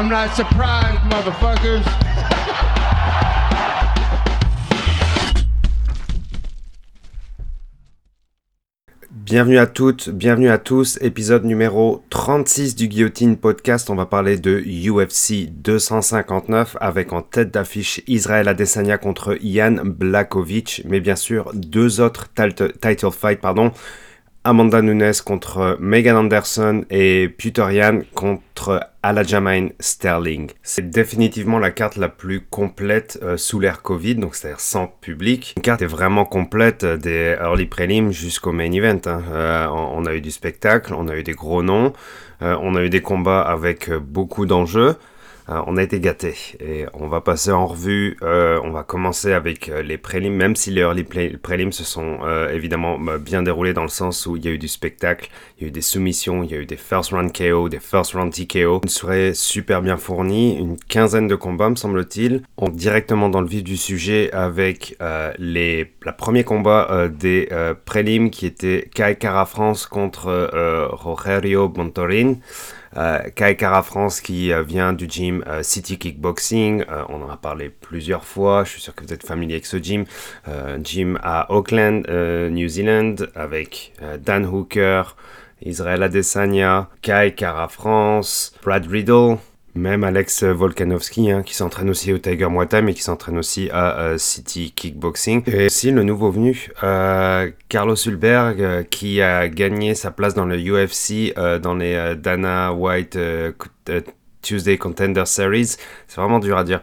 I'm not surprised, motherfuckers. Bienvenue à toutes, bienvenue à tous, épisode numéro 36 du Guillotine Podcast. On va parler de UFC 259 avec en tête d'affiche Israël Adesanya contre Ian Blakovic, mais bien sûr deux autres title fights, pardon. Amanda Nunes contre Megan Anderson et Puterian contre Aljamain Sterling. C'est définitivement la carte la plus complète euh, sous l'ère Covid, donc c'est-à-dire sans public. Une carte est vraiment complète euh, des early prelims jusqu'au main event. Hein. Euh, on a eu du spectacle, on a eu des gros noms, on a eu des combats avec beaucoup d'enjeux. Euh, on a été gâtés et on va passer en revue. Euh, on va commencer avec euh, les prélims, même si les early prélims se sont évidemment bah, bien déroulés dans le sens où il y a eu du spectacle, il y a eu des soumissions, il y a eu des first round KO, des first round TKO. Une soirée super bien fournie, une quinzaine de combats me semble-t-il. On directement dans le vif du sujet avec les la premier combat des prélims qui était Kai Kara France contre Rogerio Montorin. Euh, Kai Kara France qui euh, vient du gym euh, City Kickboxing. on en a parlé plusieurs fois. Je suis sûr que vous êtes familier avec ce gym. gym à Auckland, New Zealand, avec Dan Hooker, Israel Adesanya, Kai Kara France, Brad Riddle, même Alex Volkanovski, hein, qui s'entraîne aussi au Tiger Muay Thai, mais qui s'entraîne aussi à euh, City Kickboxing. Et aussi le nouveau venu, euh, Carlos Hulberg, euh, qui a gagné sa place dans le UFC, dans les Dana White Tuesday Contender Series. C'est vraiment dur à dire.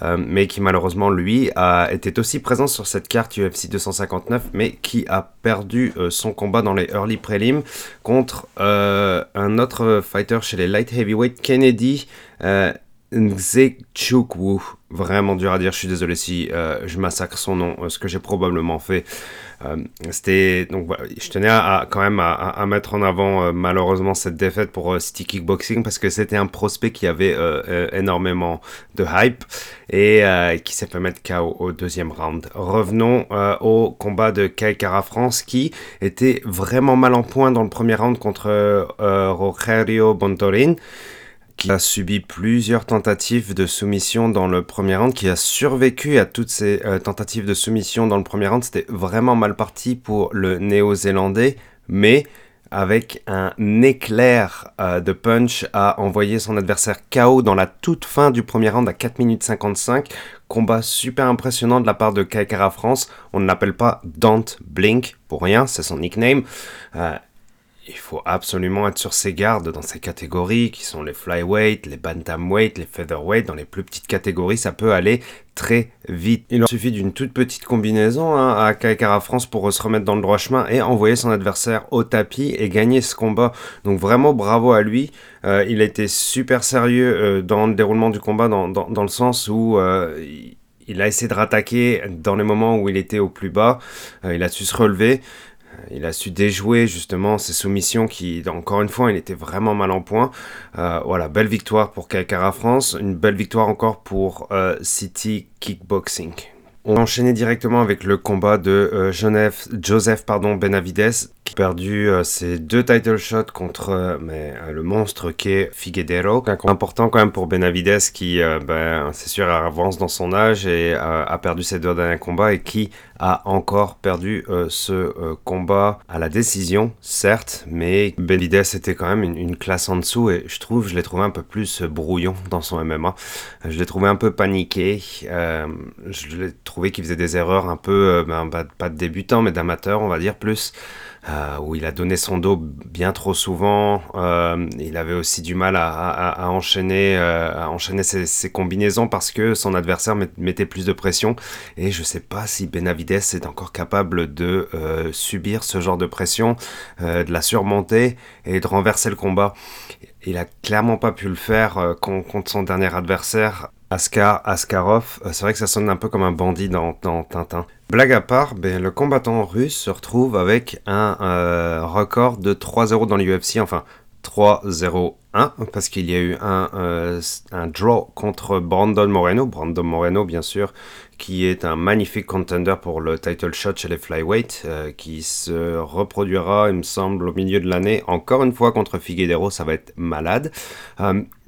Euh, mais qui malheureusement lui a, était aussi présent sur cette carte UFC 259, mais qui a perdu euh, son combat dans les early prelims contre euh, un autre fighter chez les light heavyweight, Kennedy Nzechukwu. Vraiment dur à dire, je suis désolé si je massacre son nom, ce que j'ai probablement fait. Euh, c'était donc je tenais à, quand même à, mettre en avant euh, malheureusement cette défaite pour euh, City Kickboxing parce que c'était un prospect qui avait énormément de hype et qui s'est fait mettre KO au deuxième round. Revenons au combat de Kai Kara France qui était vraiment mal en point dans le premier round contre Rogerio Bontorin qui a subi plusieurs tentatives de soumission dans le premier round, qui a survécu à toutes ces euh, tentatives de soumission dans le premier round. C'était vraiment mal parti pour le néo-zélandais, mais avec un éclair euh, de punch a envoyé son adversaire KO dans la toute fin du premier round à 4 minutes 55. Combat super impressionnant de la part de Kaikara France. On ne l'appelle pas Don't Blink pour rien, c'est son nickname. Euh, il faut absolument être sur ses gardes dans ces catégories qui sont les flyweight, les bantamweight, les featherweight. Dans les plus petites catégories, ça peut aller très vite. Il suffit d'une toute petite combinaison hein, à Kaikara France pour se remettre dans le droit chemin et envoyer son adversaire au tapis et gagner ce combat. Donc vraiment bravo à lui. Euh, il a été super sérieux euh, dans le déroulement du combat dans, dans, le sens où... Euh, il a essayé de rattaquer dans les moments où il était au plus bas. il a su se relever. Il a su déjouer justement ses soumissions qui, encore une fois, il était vraiment mal en point. Euh, voilà, belle victoire pour Kaikara France, une belle victoire encore pour euh, City Kickboxing. On va enchaîner directement avec le combat de euh, Joseph, pardon, Benavides qui a perdu ses deux title shots contre mais, le monstre qu'est Figuedero. Un important quand même pour Benavides qui, ben, c'est sûr, avance dans son âge et a perdu ses deux derniers combats et qui a encore perdu euh, ce euh, combat à la décision, certes, mais Benavides était quand même une, classe en dessous et je trouve, je l'ai trouvé un peu plus brouillon dans son MMA. Je l'ai trouvé un peu paniqué. Euh, je l'ai trouvé qu'il faisait des erreurs un peu, ben, pas de débutant, mais d'amateur, on va dire plus. Euh, où il a donné son dos bien trop souvent. Euh, il avait aussi du mal à, enchaîner, à enchaîner euh, ses, combinaisons parce que son adversaire mettait plus de pression. Et je ne sais pas si Benavides est encore capable de subir ce genre de pression, de la surmonter et de renverser le combat. Il a clairement pas pu le faire contre son dernier adversaire Askar Askarov, euh, c'est vrai que ça sonne un peu comme un bandit dans, Tintin. Blague à part, ben, le combattant russe se retrouve avec un euh, record de 3-0 dans l'UFC, enfin 3-0-1, parce qu'il y a eu un, euh, un draw contre Brandon Moreno. Brandon Moreno, bien sûr, qui est un magnifique contender pour le title shot chez les flyweight, qui se reproduira, il me semble, au milieu de l'année, encore une fois contre Figueroa, ça va être malade.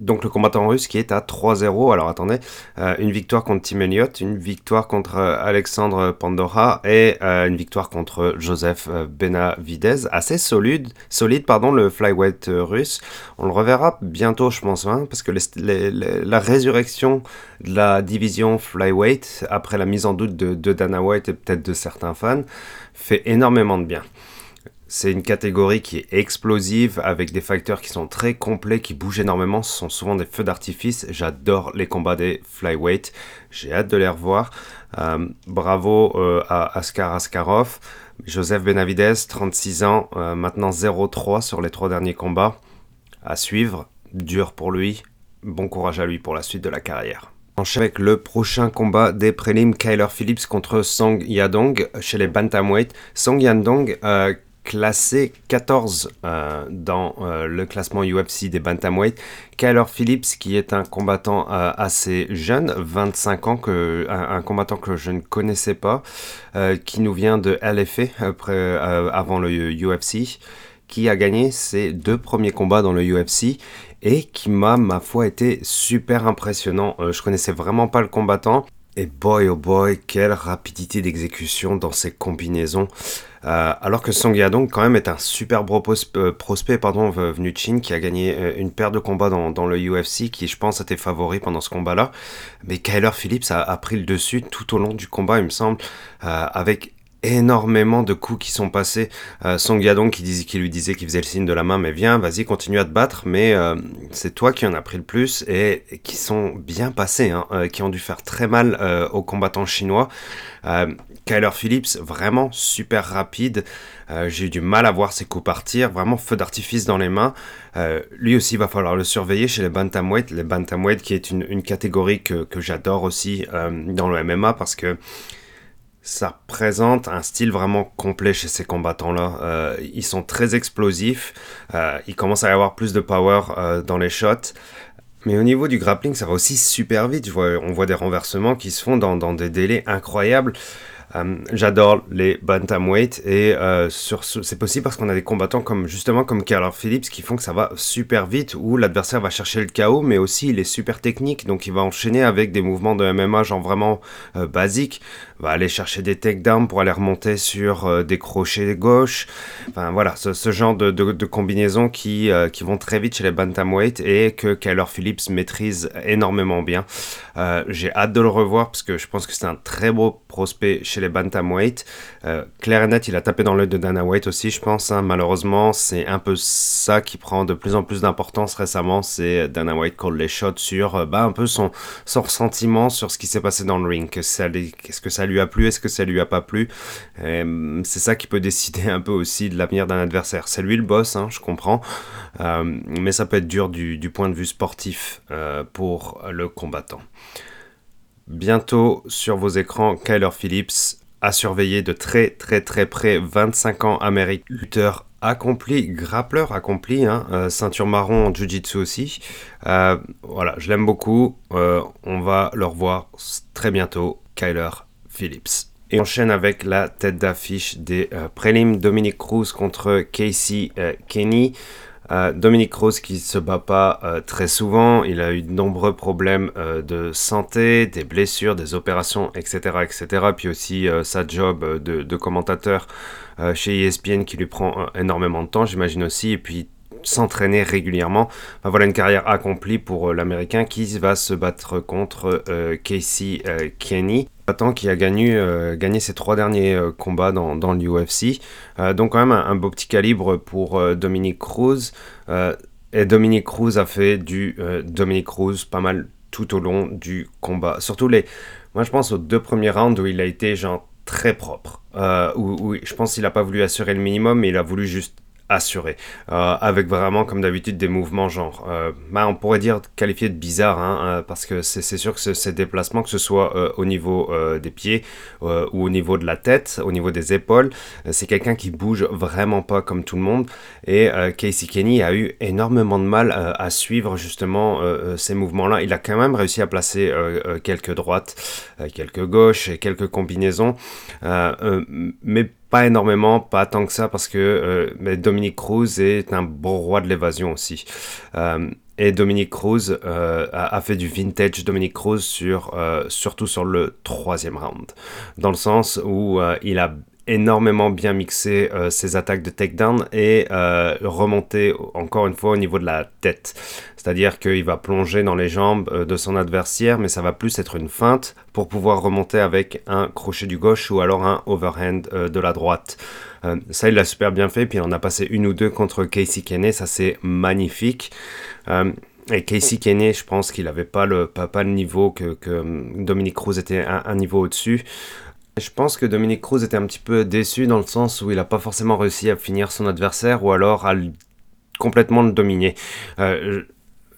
Euh, donc le combattant russe qui est à 3-0, alors attendez, euh, une victoire contre Tim Elliott, une victoire contre Alexandre Pandora et une victoire contre Joseph Benavidez, assez solide, solide pardon, le flyweight russe. On le reverra bientôt, je pense, hein, parce que la résurrection de la division flyweight après la mise en doute de, Dana White et peut-être de certains fans fait énormément de bien. C'est une catégorie qui est explosive avec des facteurs qui sont très complets, qui bougent énormément. Ce sont souvent des feux d'artifice. J'adore les combats des flyweight. J'ai hâte de les revoir. Euh, bravo euh, à Askar Askarov. Joseph Benavidez, 36 ans, euh, maintenant 0-3 sur les trois derniers combats. À suivre. Dur pour lui. Bon courage à lui pour la suite de la carrière enchaîne avec le prochain combat des prélims Kyler Phillips contre Song Yadong chez les Bantamweight. Song Yadong classé 14 euh, dans euh, le classement UFC des Bantamweight. Kyler Phillips qui est un combattant assez jeune, 25 ans, que, un, combattant que je ne connaissais pas, qui nous vient de LFA après, avant le UFC qui a gagné ses deux premiers combats dans le UFC et qui m'a, ma foi, été super impressionnant. Euh, je connaissais vraiment pas le combattant. Et boy oh boy, quelle rapidité d'exécution dans ses combinaisons. Euh, alors que Song Yadong quand même est un super euh, prospect pardon, venu de Chine qui a gagné une paire de combats dans, le UFC qui je pense était favori pendant ce combat-là. Mais Kyler Phillips a, pris le dessus tout au long du combat il me semble avec énormément de coups qui sont passés. Euh, Song Yadong qui, qui lui disait qu'il faisait le signe de la main, mais viens, vas-y, continue à te battre, mais euh, c'est toi qui en as pris le plus et, qui sont bien passés, hein, euh, qui ont dû faire très mal euh, aux combattants chinois. Kyler Phillips, vraiment super rapide. J'ai eu du mal à voir ses coups partir, vraiment feu d'artifice dans les mains. lui aussi, il va falloir le surveiller chez les bantamweight. Les bantamweight qui est une, une catégorie que, que j'adore aussi dans le MMA parce que ça présente un style vraiment complet chez ces combattants-là. Euh, ils sont très explosifs, euh, ils commencent à avoir plus de power euh, dans les shots. Mais au niveau du grappling, ça va aussi super vite. on voit des renversements qui se font dans, dans des délais incroyables. Euh, j'adore les bantamweight et euh, c'est possible parce qu'on a des combattants comme justement comme Carl Phillips qui font que ça va super vite où l'adversaire va chercher le chaos mais aussi il est super technique donc il va enchaîner avec des mouvements de MMA genre vraiment euh, basiques, va aller chercher des takedowns pour aller remonter sur des crochets gauche, enfin voilà ce, genre de, combinaisons qui, qui vont très vite chez les bantamweight et que Kyler Phillips maîtrise énormément bien. J'ai hâte de le revoir parce que je pense que c'est un très beau prospect chez les bantamweight. Euh, clair et net, il a tapé dans l'œil de Dana White aussi, je pense. Hein. Malheureusement, c'est un peu ça qui prend de plus en plus d'importance récemment. C'est Dana White call les shots sur euh, bah, un peu son, ressentiment sur ce qui s'est passé dans le ring. Est-ce que ça lui a plu Est-ce que ça lui a pas plu? Euh, C'est ça qui peut décider un peu aussi de l'avenir d'un adversaire. C'est lui le boss, hein, je comprends. Euh, mais ça peut être dur du, du point de vue sportif pour le combattant. Bientôt sur vos écrans, Kyler Phillips a surveillé de très très très près 25 ans Amérique, lutteur accompli, grappleur accompli, hein, euh, ceinture marron en jiu-jitsu aussi. Euh, voilà, je l'aime beaucoup. Euh, on va le revoir très bientôt, Kyler Phillips. Et on enchaîne avec la tête d'affiche des prélims Dominic Cruz contre Casey Kenny. Euh, Dominique Rose qui se bat pas euh, très souvent, il a eu de nombreux problèmes euh, de santé, des blessures, des opérations, etc. etc. Puis aussi sa job de, de commentateur chez ESPN qui lui prend énormément de temps, j'imagine aussi. Et puis s'entraîner régulièrement. voilà une carrière accomplie pour euh, l'Américain qui va se battre contre euh, Casey euh, Kenny. qui a gagné, ses trois derniers combats dans, l'UFC. donc quand même un, beau petit calibre pour Dominique Cruz. et Dominique Cruz a fait du Dominique Cruz pas mal tout au long du combat. Surtout les... Moi je pense aux deux premiers rounds où il a été genre très propre. où je pense qu'il n'a pas voulu assurer le minimum, mais il a voulu juste assuré, euh, avec vraiment, comme d'habitude, des mouvements genre, euh, bah, on pourrait dire qualifié de bizarre, hein, euh, parce que c'est sûr que ces déplacements, que ce soit au niveau des pieds ou au niveau de la tête, au niveau des épaules, c'est quelqu'un qui bouge vraiment pas comme tout le monde. Et Casey Kenny a eu énormément de mal à suivre justement ces mouvements-là. Il a quand même réussi à placer quelques droites, quelques gauches et quelques combinaisons, mais pas énormément, pas tant que ça, parce que euh, mais Dominique Cruz est un bon roi de l'évasion aussi. Euh, et Dominique Cruz euh, a, fait du vintage Dominique Cruz sur, surtout sur le troisième round, dans le sens où il a énormément bien mixé euh, ses attaques de takedown et euh, remonté encore une fois au niveau de la tête. C'est-à-dire qu'il va plonger dans les jambes euh, de son adversaire, mais ça va plus être une feinte pour pouvoir remonter avec un crochet du gauche ou alors un overhand euh, de la droite. Euh, ça, il l'a super bien fait, puis on a passé une ou deux contre Casey Kenney, ça c'est magnifique. Euh, et Casey Kenney, je pense qu'il n'avait pas le, pas, pas le niveau que, que Dominique Cruz était un, un niveau au-dessus. Je pense que Dominique Cruz était un petit peu déçu dans le sens où il n'a pas forcément réussi à finir son adversaire ou alors à complètement le dominer. Euh,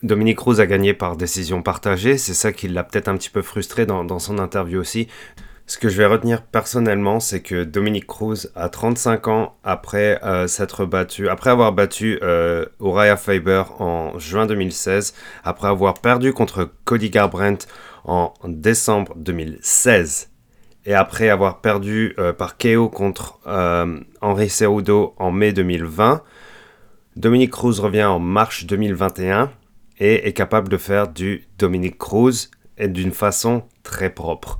Dominique Cruz a gagné par décision partagée, c'est ça qui l'a peut-être un petit peu frustré dans, dans son interview aussi. Ce que je vais retenir personnellement, c'est que Dominique Cruz, à 35 ans, après euh, s'être battu, après avoir battu euh, Uriah Faber en juin 2016, après avoir perdu contre Cody Garbrandt en décembre 2016, et après avoir perdu euh, par KO contre euh, Henry Cerudo en mai 2020, Dominique Cruz revient en mars 2021 et est capable de faire du Dominique Cruz et d'une façon très propre.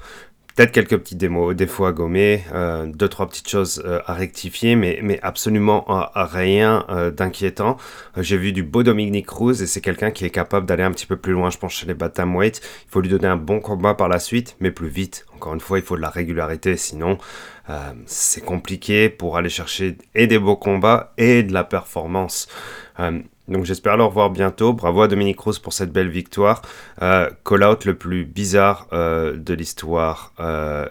Peut-être quelques petits démos, des fois à gommer, euh, deux trois petites choses euh, à rectifier, mais, mais absolument euh, rien euh, d'inquiétant. J'ai vu du beau Dominique Cruz et c'est quelqu'un qui est capable d'aller un petit peu plus loin, je pense, chez les bantamweight. Il faut lui donner un bon combat par la suite, mais plus vite. Encore une fois, il faut de la régularité, sinon c'est compliqué pour aller chercher et des beaux combats et de la performance. Donc j'espère le revoir bientôt. Bravo à Dominique Cruz pour cette belle victoire. Euh, call-out le plus bizarre euh, de l'histoire euh,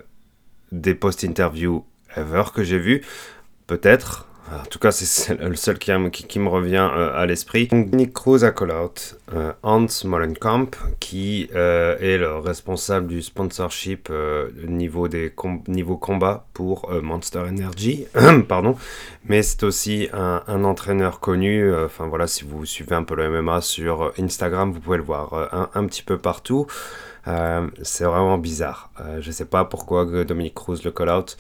des post-interviews ever que j'ai vu. Peut-être. En tout cas, c'est le seul qui, me revient euh, à l'esprit. Dominique Cruz a call-out euh, Hans Molenkamp, qui euh, est le responsable du sponsorship niveau, des com niveau combat pour Monster Energy. Pardon. Mais c'est aussi un, entraîneur connu. Enfin voilà, si vous suivez un peu le MMA sur Instagram, vous pouvez le voir un, petit peu partout. C'est vraiment bizarre. Je sais pas pourquoi Dominique Cruz le call-out.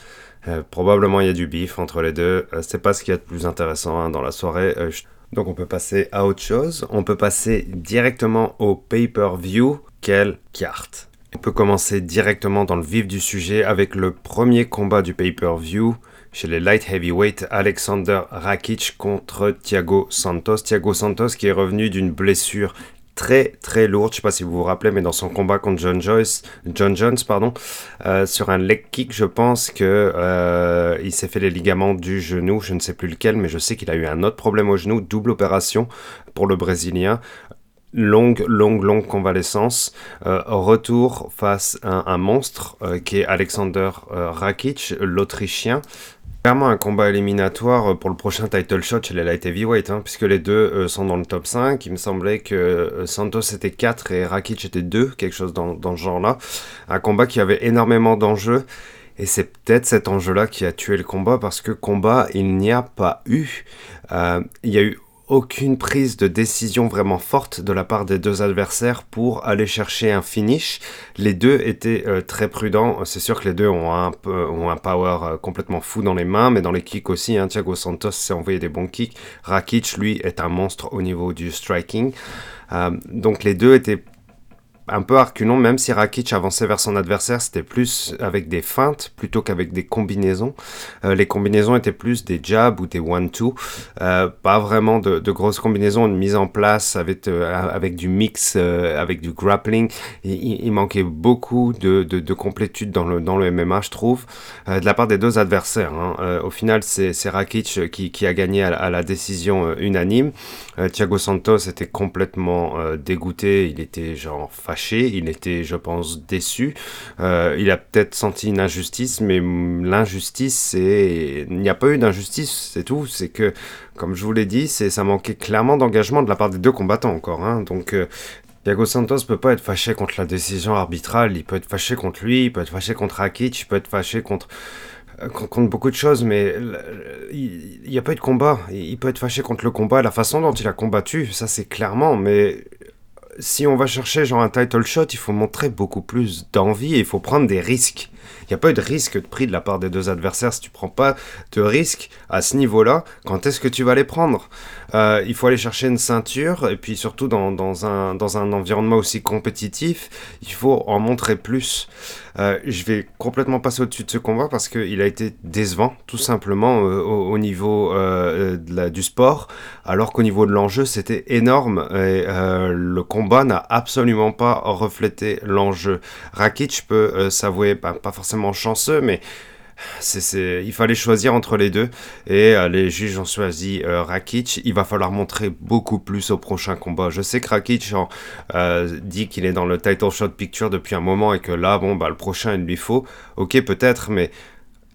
Euh, probablement il y a du beef entre les deux. Euh, c'est pas ce qu'il y a de plus intéressant hein, dans la soirée. Euh. Donc on peut passer à autre chose. On peut passer directement au pay-per-view. Quelle carte On peut commencer directement dans le vif du sujet avec le premier combat du pay-per-view chez les light heavyweight, Alexander Rakic contre Thiago Santos. Thiago Santos qui est revenu d'une blessure très très lourde, je sais pas si vous vous rappelez, mais dans son combat contre John Joyce, John Jones, pardon, euh, sur un leg kick, je pense que euh, il s'est fait les ligaments du genou, je ne sais plus lequel, mais je sais qu'il a eu un autre problème au genou, double opération pour le Brésilien. Longue, longue, longue convalescence. Euh, retour face à un, monstre qui est Alexander Rakic, l'Autrichien. Clairement un combat éliminatoire pour le prochain title shot chez les light heavyweight, hein, puisque les deux euh, sont dans le top 5. Il me semblait que euh, Santos était 4 et Rakic était 2, quelque chose dans, ce genre-là. Un combat qui avait énormément d'enjeux. Et c'est peut-être cet enjeu-là qui a tué le combat, parce que combat, il n'y a pas eu. Euh, il y a eu aucune prise de décision vraiment forte de la part des deux adversaires pour aller chercher un finish. Les deux étaient euh, très prudents. C'est sûr que les deux ont un, power euh, complètement fou dans les mains, mais dans les kicks aussi. Hein. Thiago Santos s'est envoyé des bons kicks. Rakic, lui, est un monstre au niveau du striking. Euh, donc les deux étaient un peu arculon, même si Rakic avançait vers son adversaire, c'était plus avec des feintes plutôt qu'avec des combinaisons. Euh, les combinaisons étaient plus des jabs ou des one-two, euh, pas vraiment de, grosses combinaisons, une mise en place avec, euh, avec du mix, euh, avec du grappling. Il, manquait beaucoup de, de, de, complétude dans le, dans le MMA, je trouve, de la part des deux adversaires. Hein. Au final, c'est Rakic qui, qui, a gagné à, à la décision unanime. Thiago Santos était complètement dégoûté, il était genre il était, je pense, déçu. Euh, il a peut-être senti une injustice, mais l'injustice, c'est... Il n'y a pas eu d'injustice, c'est tout. C'est que, comme je vous l'ai dit, ça manquait clairement d'engagement de la part des deux combattants encore. Hein. Donc, euh, Thiago Santos peut pas être fâché contre la décision arbitrale, il peut être fâché contre lui, il peut être fâché contre Rakic, il peut être fâché contre euh, contre beaucoup de choses, mais il n'y a pas eu de combat. Il peut être fâché contre le combat, la façon dont il a combattu, ça c'est clairement, mais si on va chercher genre un title shot, il faut montrer beaucoup plus d'envie et il faut prendre des risques. Il n'y a pas eu de risque de prix de la part des deux adversaires. Si tu prends pas de risque à ce niveau-là, quand est-ce que tu vas les prendre? Euh, Il faut aller chercher une ceinture et puis surtout dans, dans, un, dans un environnement aussi compétitif, il faut en montrer plus. Euh, je vais complètement passer au-dessus de ce combat parce qu'il a été décevant, tout simplement, euh, au, niveau du sport, alors qu'au niveau de l'enjeu, c'était énorme et le combat n'a absolument pas reflété l'enjeu. Rakic peut s'avouer, pas forcément chanceux, mais c'est, il fallait choisir entre les deux. Et euh, les juges ont choisi euh, Rakic. Il va falloir montrer beaucoup plus au prochain combat. Je sais que Rakic euh, dit qu'il est dans le title shot picture depuis un moment et que là, bon, bah, le prochain, il lui faut. Ok, peut-être, mais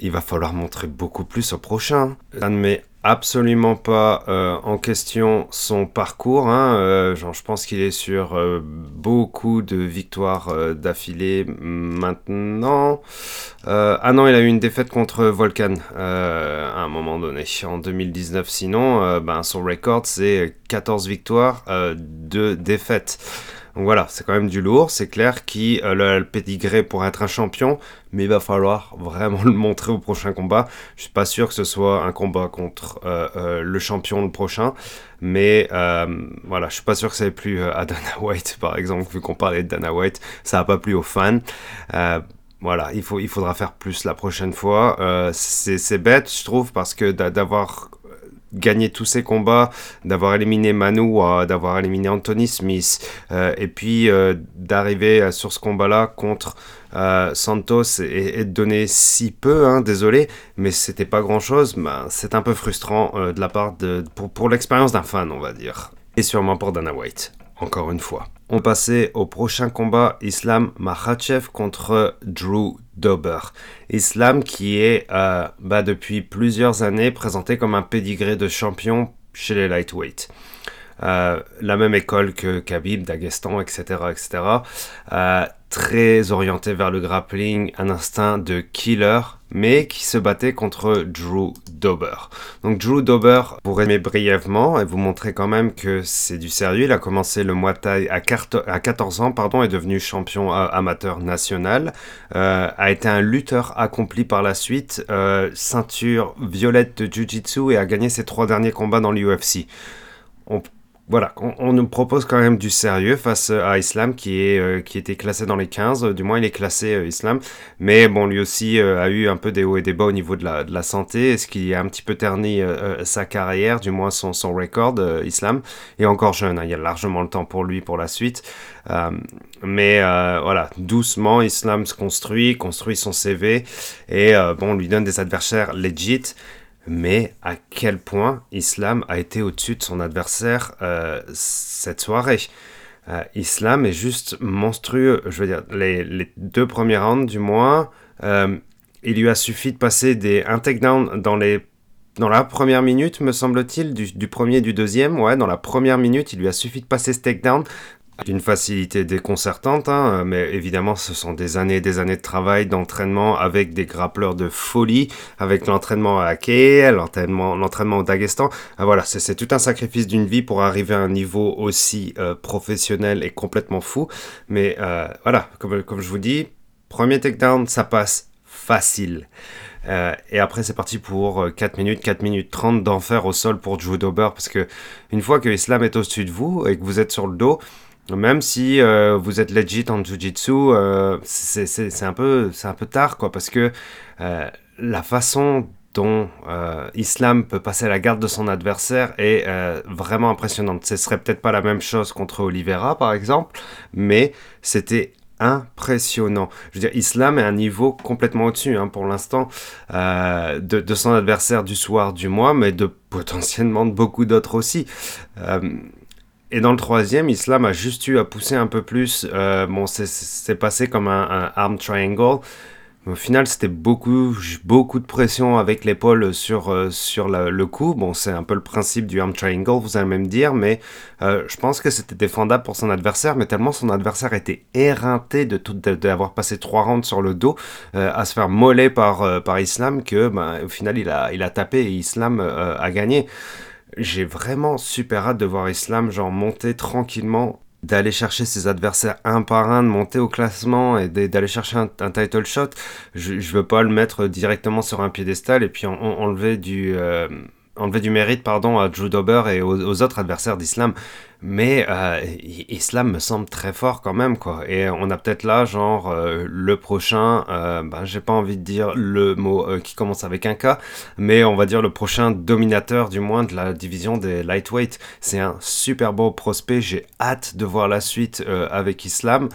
il va falloir montrer beaucoup plus au prochain. Ça ne met absolument pas euh, en question son parcours. Hein. Euh, je pense qu'il est sur euh, beaucoup de victoires d'affilée maintenant. ah non, il a eu une défaite contre Volcan à un moment donné, en 2019. Sinon, ben, son record, c'est 14 victoires, 2 défaites. Donc voilà, c'est quand même du lourd. C'est clair qu'il a le pédigré pour être un champion, mais il va falloir vraiment le montrer au prochain combat. Je suis pas sûr que ce soit un combat contre euh, euh, le champion le prochain, mais euh, voilà, je suis pas sûr que ça ait plu à Dana White, par exemple, vu qu'on parlait de Dana White, ça n'a pas plu aux fans. voilà, il faudra faire plus la prochaine fois. c'est bête, je trouve, parce que d'avoir gagner tous ces combats, d'avoir éliminé Manu, d'avoir éliminé Anthony Smith, euh, et puis euh, d'arriver euh, sur ce combat-là contre Santos et, de donner si peu, hein, désolé, mais c'était pas grand-chose, ben, c'est un peu frustrant de la part pour l'expérience d'un fan, on va dire. Et sûrement pour Dana White, encore une fois. On passait au prochain combat Islam Makhachev contre Drew Dober. Islam qui est euh, bah, depuis plusieurs années présenté comme un pédigré de champion chez les lightweight. Euh, la même école que Khabib, Dagestan, etc. etc. Euh, très orienté vers le grappling, un instinct de killer, mais qui se battait contre Drew Dober. Donc Drew Dober, pour résumer brièvement et vous montrer quand même que c'est du sérieux, il a commencé le Muay Thai à 14 ans, pardon, est devenu champion amateur national, euh, a été un lutteur accompli par la suite, ceinture violette de Jiu-Jitsu et a gagné ses trois derniers combats dans l'UFC. Voilà, on, nous propose quand même du sérieux face à Islam qui, est, euh, qui était classé dans les 15, du moins il est classé euh, Islam, mais bon, lui aussi euh, a eu un peu des hauts et des bas au niveau de la, de la santé, ce qui a un petit peu terni sa carrière, du moins son, son record, Islam, et encore jeune, hein, il y a largement le temps pour lui pour la suite, mais voilà, doucement, Islam se construit, construit son CV, et bon, lui donne des adversaires legit, mais à quel point Islam a été au-dessus de son adversaire euh, cette soirée? Euh, Islam est juste monstrueux. Je veux dire, les, deux premiers rounds du moins, euh, il lui a suffi de passer des, un takedown dans les dans la première minute, me semble-t-il, du, du, premier et du deuxième, ouais, dans la première minute, il lui a suffi de passer ce takedown d'une facilité déconcertante, hein, mais évidemment ce sont des années et des années de travail, d'entraînement avec des grappleurs de folie, avec l'entraînement à KL, l'entraînement, l'entraînement au Dagestan. Ah, voilà, c'est tout un sacrifice d'une vie pour arriver à un niveau aussi euh, professionnel et complètement fou. Mais euh, voilà, comme, comme je vous dis, premier takedown, ça passe facile. Euh, et après, c'est parti pour 4 minutes, 4 minutes 30 d'enfer au sol pour Drew Dober. Parce que une fois que Islam est au-dessus de vous et que vous êtes sur le dos, même si euh, vous êtes legit en Jiu-Jitsu, euh, c'est un, peu, un peu tard, quoi, parce que euh, la façon dont Islam peut passer la garde de son adversaire est vraiment impressionnante. Ce serait peut-être pas la même chose contre Oliveira, par exemple, mais c'était impressionnant. Je veux dire, Islam est à un niveau complètement au-dessus hein, pour l'instant de, de, son adversaire du soir, du mois, mais de potentiellement de beaucoup d'autres aussi et dans le troisième, Islam a juste eu à pousser un peu plus. Euh, bon, c'est passé comme un, arm triangle. Au final, c'était beaucoup, beaucoup de pression avec l'épaule sur, euh, sur le coup. Bon, c'est un peu le principe du arm triangle, vous allez même dire, mais euh, je pense que c'était défendable pour son adversaire, mais tellement son adversaire était éreinté de d'avoir passé trois rounds sur le dos, à se faire moller par, par Islam, que ben, au final, il a, il a tapé et Islam a gagné j'ai vraiment super hâte de voir Islam genre monter tranquillement d'aller chercher ses adversaires un par un, de monter au classement et d'aller chercher un, title shot. Je, veux pas le mettre directement sur un piédestal et puis enlever du euh, enlever du mérite pardon à Drew Dober et aux autres adversaires d'Islam mais euh, Islam me semble très fort quand même, quoi. Et on a peut-être là, genre, euh, le prochain, euh, ben, j'ai pas envie de dire le mot qui commence avec un K, mais on va dire le prochain dominateur, du moins, de la division des lightweight. C'est un super beau prospect, j'ai hâte de voir la suite avec Islam.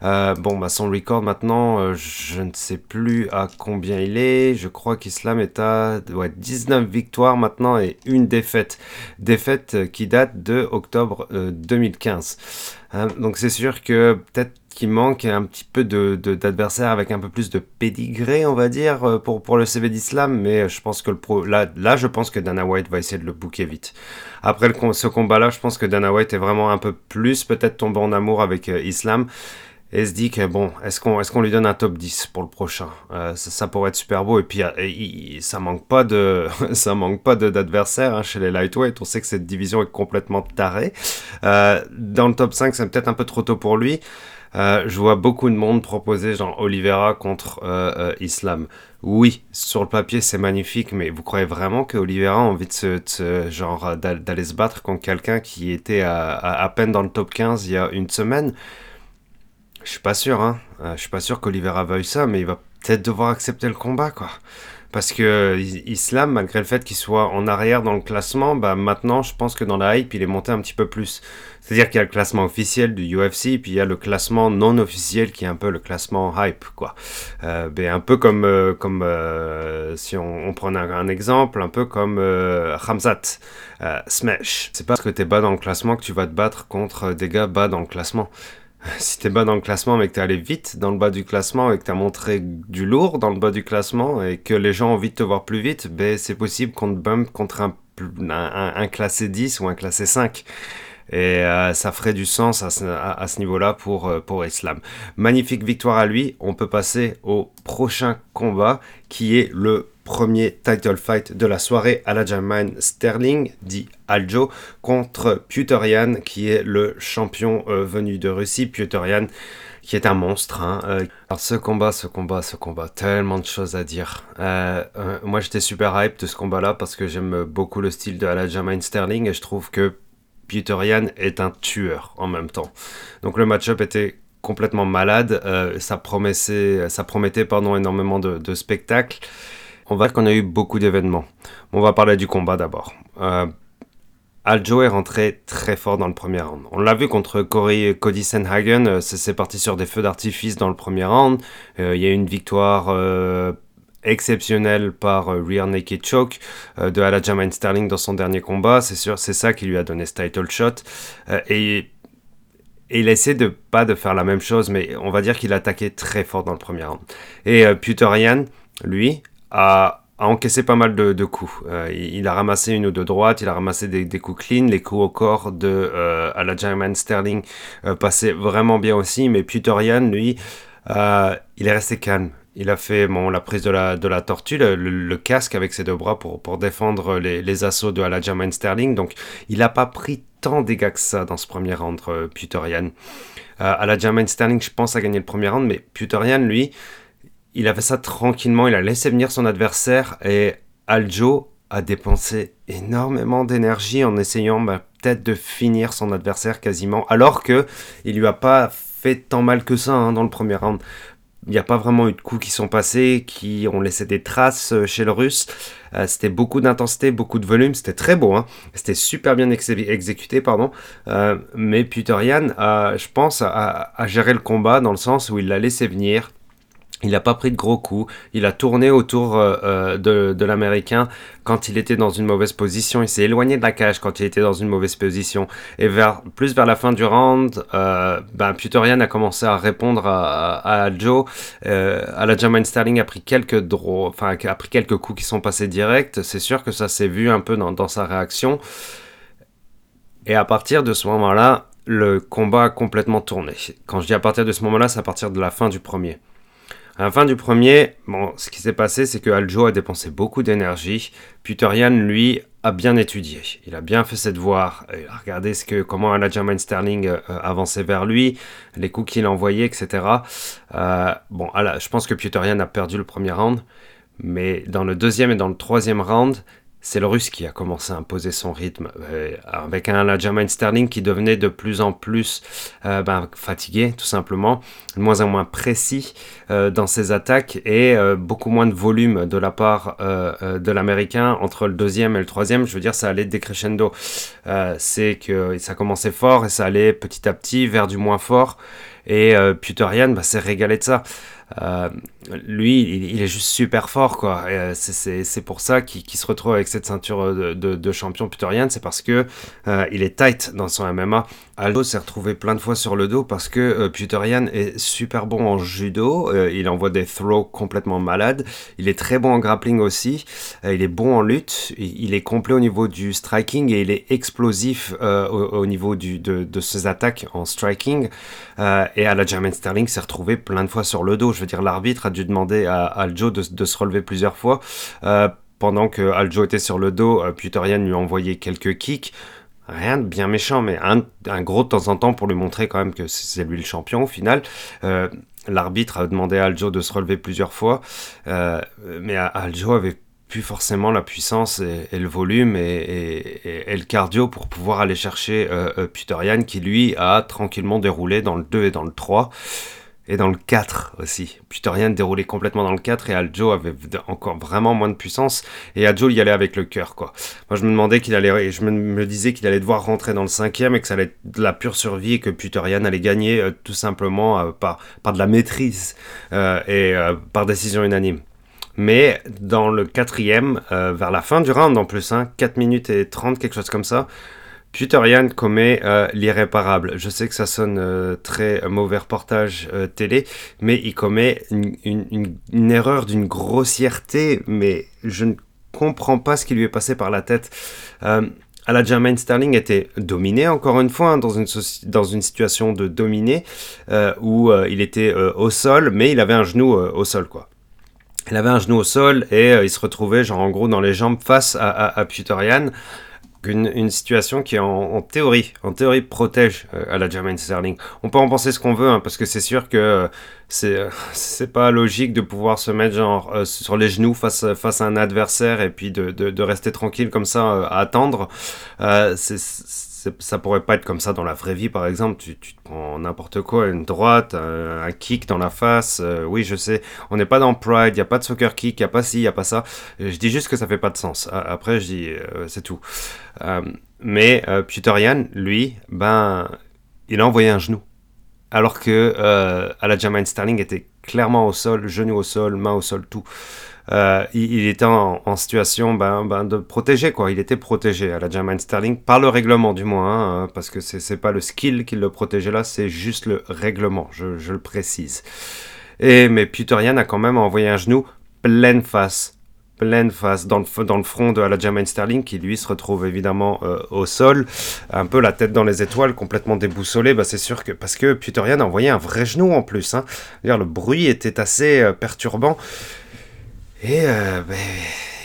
bon, bah, son record maintenant, je ne sais plus à combien il est. Je crois qu'Islam est à ouais, 19 victoires maintenant et une défaite. Défaite qui date de octobre 2015. Euh, donc c'est sûr que peut-être qu'il manque un petit peu d'adversaires de, avec un peu plus de pédigré, on va dire, euh, pour, pour le CV d'Islam, mais je pense que le pro, là, là, je pense que Dana White va essayer de le bouquer vite. Après le, ce combat-là, je pense que Dana White est vraiment un peu plus peut-être tombé en amour avec euh, Islam et se dit que bon, est-ce qu'on est qu'on lui donne un top 10 pour le prochain? Euh, ça, pourrait être super beau. Et puis, euh, ça manque pas de ça manque pas d'adversaires hein, chez les lightweight. On sait que cette division est complètement tarée. Euh, dans le top 5, c'est peut-être un peu trop tôt pour lui. je vois beaucoup de monde proposer genre Oliveira contre Islam. Oui, sur le papier c'est magnifique, mais vous croyez vraiment que Oliveira a envie de se, genre d'aller se battre contre quelqu'un qui était à, à, peine dans le top 15 il y a une semaine? Je suis pas sûr, hein. Euh, je suis pas sûr qu'Olivera veuille ça, mais il va peut-être devoir accepter le combat, quoi. Parce que Islam, malgré le fait qu'il soit en arrière dans le classement, bah maintenant, je pense que dans la hype, il est monté un petit peu plus. C'est-à-dire qu'il y a le classement officiel du UFC, puis il y a le classement non officiel qui est un peu le classement hype, quoi. Euh, ben, un peu comme, euh, comme euh, si on, on prenait un, exemple, un peu comme euh, Ramzat, Smash. C'est pas parce que t'es bas dans le classement que tu vas te battre contre des gars bas dans le classement si t'es bas dans le classement mais que t'es allé vite dans le bas du classement et que t'as montré du lourd dans le bas du classement et que les gens ont envie de te voir plus vite, ben c'est possible qu'on te bump contre un, un, classé 10 ou un classé 5. Et euh, ça ferait du sens à ce, niveau-là pour, euh, pour Islam. Magnifique victoire à lui. On peut passer au prochain combat qui est le premier title fight de la soirée à la Sterling, dit Aljo, contre Puterian, qui est le champion euh, venu de Russie. Puterian, qui est un monstre. Hein. Alors ce combat, ce combat, ce combat, tellement de choses à dire. Moi j'étais super hype de ce combat-là parce que j'aime beaucoup le style de Aljamain Sterling et je trouve que Puterian est un tueur en même temps. Donc le match-up était complètement malade, ça, promettait, ça promettait énormément de, de spectacles. On va qu'on a eu beaucoup d'événements. On va parler du combat d'abord. Euh, Aljo est rentré très fort dans le premier round. On l'a vu contre Corey, Cody Senhagen, euh, c'est parti sur des feux d'artifice dans le premier round. Euh, il y a eu une victoire exceptionnelle par Rear Naked Choke de Aljamain Sterling dans son dernier combat. C'est sûr, c'est ça qui lui a donné ce title shot. et il essaie de pas de faire la même chose, mais on va dire qu'il a attaqué très fort dans le premier round. Et euh, Puterian, lui, a, encaissé pas mal de, coups. Euh, il, a ramassé une ou deux droites, il a ramassé des, coups clean, les coups au corps de euh, Sterling euh, passaient vraiment bien aussi, mais Puterian, lui, euh, il est resté calme. Il a fait bon, la prise de la, de la tortue, le, casque avec ses deux bras pour, pour défendre les, les assauts de German Sterling. Donc, il n'a pas pris tant dégâts que ça dans ce premier round, euh, Puterian. Euh, Sterling, je pense, a gagné le premier round, mais Puterian, lui, il a fait ça tranquillement, il a laissé venir son adversaire et Aljo a dépensé énormément d'énergie en essayant bah, peut-être de finir son adversaire quasiment, alors que il lui a pas fait tant mal que ça hein, dans le premier round. Il n'y a pas vraiment eu de coups qui sont passés, qui ont laissé des traces euh, chez le russe. Euh, c'était beaucoup d'intensité, beaucoup de volume. C'était très beau. Hein. C'était super bien exécuté, pardon. Euh, mais Puterian, je pense, a, géré le combat dans le sens où il l'a laissé venir Il n'a pas pris de gros coups. Il a tourné autour euh, euh, de, l'Américain quand il était dans une mauvaise position. Il s'est éloigné de la cage quand il était dans une mauvaise position. Et vers, plus vers la fin du round, euh, ben, Putorian a commencé à répondre à, à, Joe. Euh, à la German Sterling a pris quelques draws, enfin, a pris quelques coups qui sont passés directs. C'est sûr que ça s'est vu un peu dans sa réaction. Et à partir de ce moment-là, le combat a complètement tourné. Quand je dis à partir de ce moment-là, c'est à partir de la fin du premier. À la fin du premier, bon, ce qui s'est passé, c'est que Aljo a dépensé beaucoup d'énergie. Puterian, lui, a bien étudié. Il a bien fait cette voie. Il a regardé ce que, comment Aljamain Sterling euh, avançait vers lui, les coups qu'il envoyait, etc. Euh, bon, je pense que Puterian a perdu le premier round. Mais dans le deuxième et dans le troisième round, c'est le russe qui a commencé à imposer son rythme, euh, avec un Aljamain Sterling qui devenait de plus en plus euh, ben, fatigué, tout simplement, de moins en moins précis euh, dans ses attaques et beaucoup moins de volume de la part de l'Américain entre le deuxième et le troisième. Je veux dire, ça allait décrescendo. c'est que ça commençait fort et ça allait petit à petit vers du moins fort. Et Puterian bah, s'est régalé de ça. Lui, il, est juste super fort, quoi. Euh, c'est pour ça qu'il se retrouve avec cette ceinture de, de, champion puterienne, c'est parce que euh, il est tight dans son MMA. Aldo s'est retrouvé plein de fois sur le dos parce que Puterian est super bon en judo, il envoie des throws complètement malades, il est très bon en grappling aussi, il est bon en lutte, il, est complet au niveau du striking et il est explosif au, niveau de, de, ses attaques en striking. et à la German Sterling s'est retrouvé plein de fois sur le dos. Je veux dire, l'arbitre a dû demander à Aljo de, se relever plusieurs fois. Euh, pendant que Aljo était sur le dos, euh, Puterian lui a envoyé quelques kicks. Rien de bien méchant, mais un, gros de temps en temps pour lui montrer quand même que c'est lui le champion au final. Euh, l'arbitre a demandé à Aljo de se relever plusieurs fois, mais Aljo avait plus forcément la puissance et, le volume et, le cardio pour pouvoir aller chercher Puterian qui lui a tranquillement déroulé dans le 2 et dans le 3 et dans le 4 aussi. Puterian déroulait complètement dans le 4 et Aljo avait encore vraiment moins de puissance et Aljo y allait avec le cœur quoi. Moi je me demandais qu'il allait, je me, disais qu'il allait devoir rentrer dans le cinquième et que ça allait être de la pure survie et que Puterian allait gagner euh, tout simplement euh, par, par de la maîtrise euh, et par décision unanime. Mais dans le quatrième, vers la fin du round en plus, hein, 4 minutes et 30, quelque chose comme ça, Puterian commet euh, l'irréparable. Je sais que ça sonne euh, très mauvais reportage euh, télé, mais il commet une, erreur d'une grossièreté, mais je ne comprends pas ce qui lui est passé par la tête. la Jermaine Sterling était dominé encore une fois hein, dans, une situation de dominé où il était au sol, mais il avait un genou au sol quoi. Il avait un genou au sol et il se retrouvait genre en gros dans les jambes face à, à, à une, situation qui en, théorie, en théorie protège euh, à la German Sterling. On peut en penser ce qu'on veut, hein, parce que c'est sûr que euh, c'est euh, c'est pas logique de pouvoir se mettre genre sur les genoux face face à un adversaire et puis de, de, de rester tranquille comme ça à attendre. c'est ça pourrait pas être comme ça dans la vraie vie, par exemple. Tu, tu te prends n'importe quoi, une droite, un, kick dans la face. Euh, oui, je sais, on n'est pas dans Pride, il n'y a pas de soccer kick, il n'y a pas ci, il n'y a pas ça. Je dis juste que ça fait pas de sens. Après, je dis, euh, c'est tout. Euh, mais Puterian, lui, ben, il a envoyé un genou. Alors que à la Sterling était clairement au sol, genou au sol, main au sol, tout. Euh, il, était en, situation ben, ben, de protéger, quoi. Il était protégé à la German Sterling, par le règlement du moins, hein, parce que c'est pas le skill qui le protégeait là, c'est juste le règlement, je, le précise. Et, mais Puterian a quand même envoyé un genou pleine face pleine face dans le, front de la German Sterling qui lui se retrouve évidemment euh, au sol, un peu la tête dans les étoiles, complètement déboussolé. Bah, c'est sûr que parce que Puterian a envoyé un vrai genou en plus. Hein. Le bruit était assez euh, perturbant. Et euh, ben,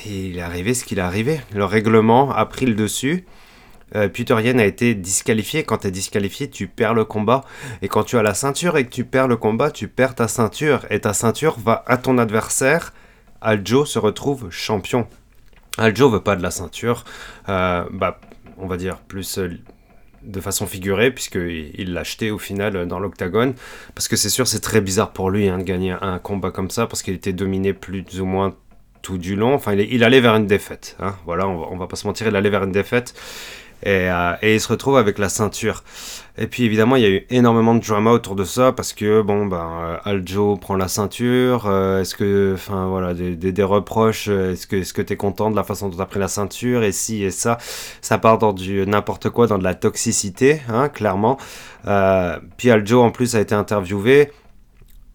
il est arrivé ce qu'il est arrivé. Le règlement a pris le dessus. Euh, a été disqualifié. Quand tu es disqualifié, tu perds le combat. Et quand tu as la ceinture et que tu perds le combat, tu perds ta ceinture. Et ta ceinture va à ton adversaire. Aljo se retrouve champion. Aljo veut pas de la ceinture. Euh, bah, on va dire plus de façon figurée, puisqu'il l'a acheté au final dans l'octagone. Parce que c'est sûr, c'est très bizarre pour lui hein, de gagner un combat comme ça, parce qu'il était dominé plus ou moins tout du long. Enfin, il, allait vers une défaite. Hein. Voilà, on va, va pas se mentir, il allait vers une défaite. Et, euh, et, il se retrouve avec la ceinture. Et puis évidemment, il y a eu énormément de drama autour de ça parce que bon, ben, euh, Aljo prend la ceinture. Euh, est-ce que, enfin voilà, des, reproches. Est-ce que, est-ce que t'es content de la façon dont t'as pris la ceinture et si et ça, ça part dans du n'importe quoi, dans de la toxicité, hein, clairement. puis Aljo en plus a été interviewé.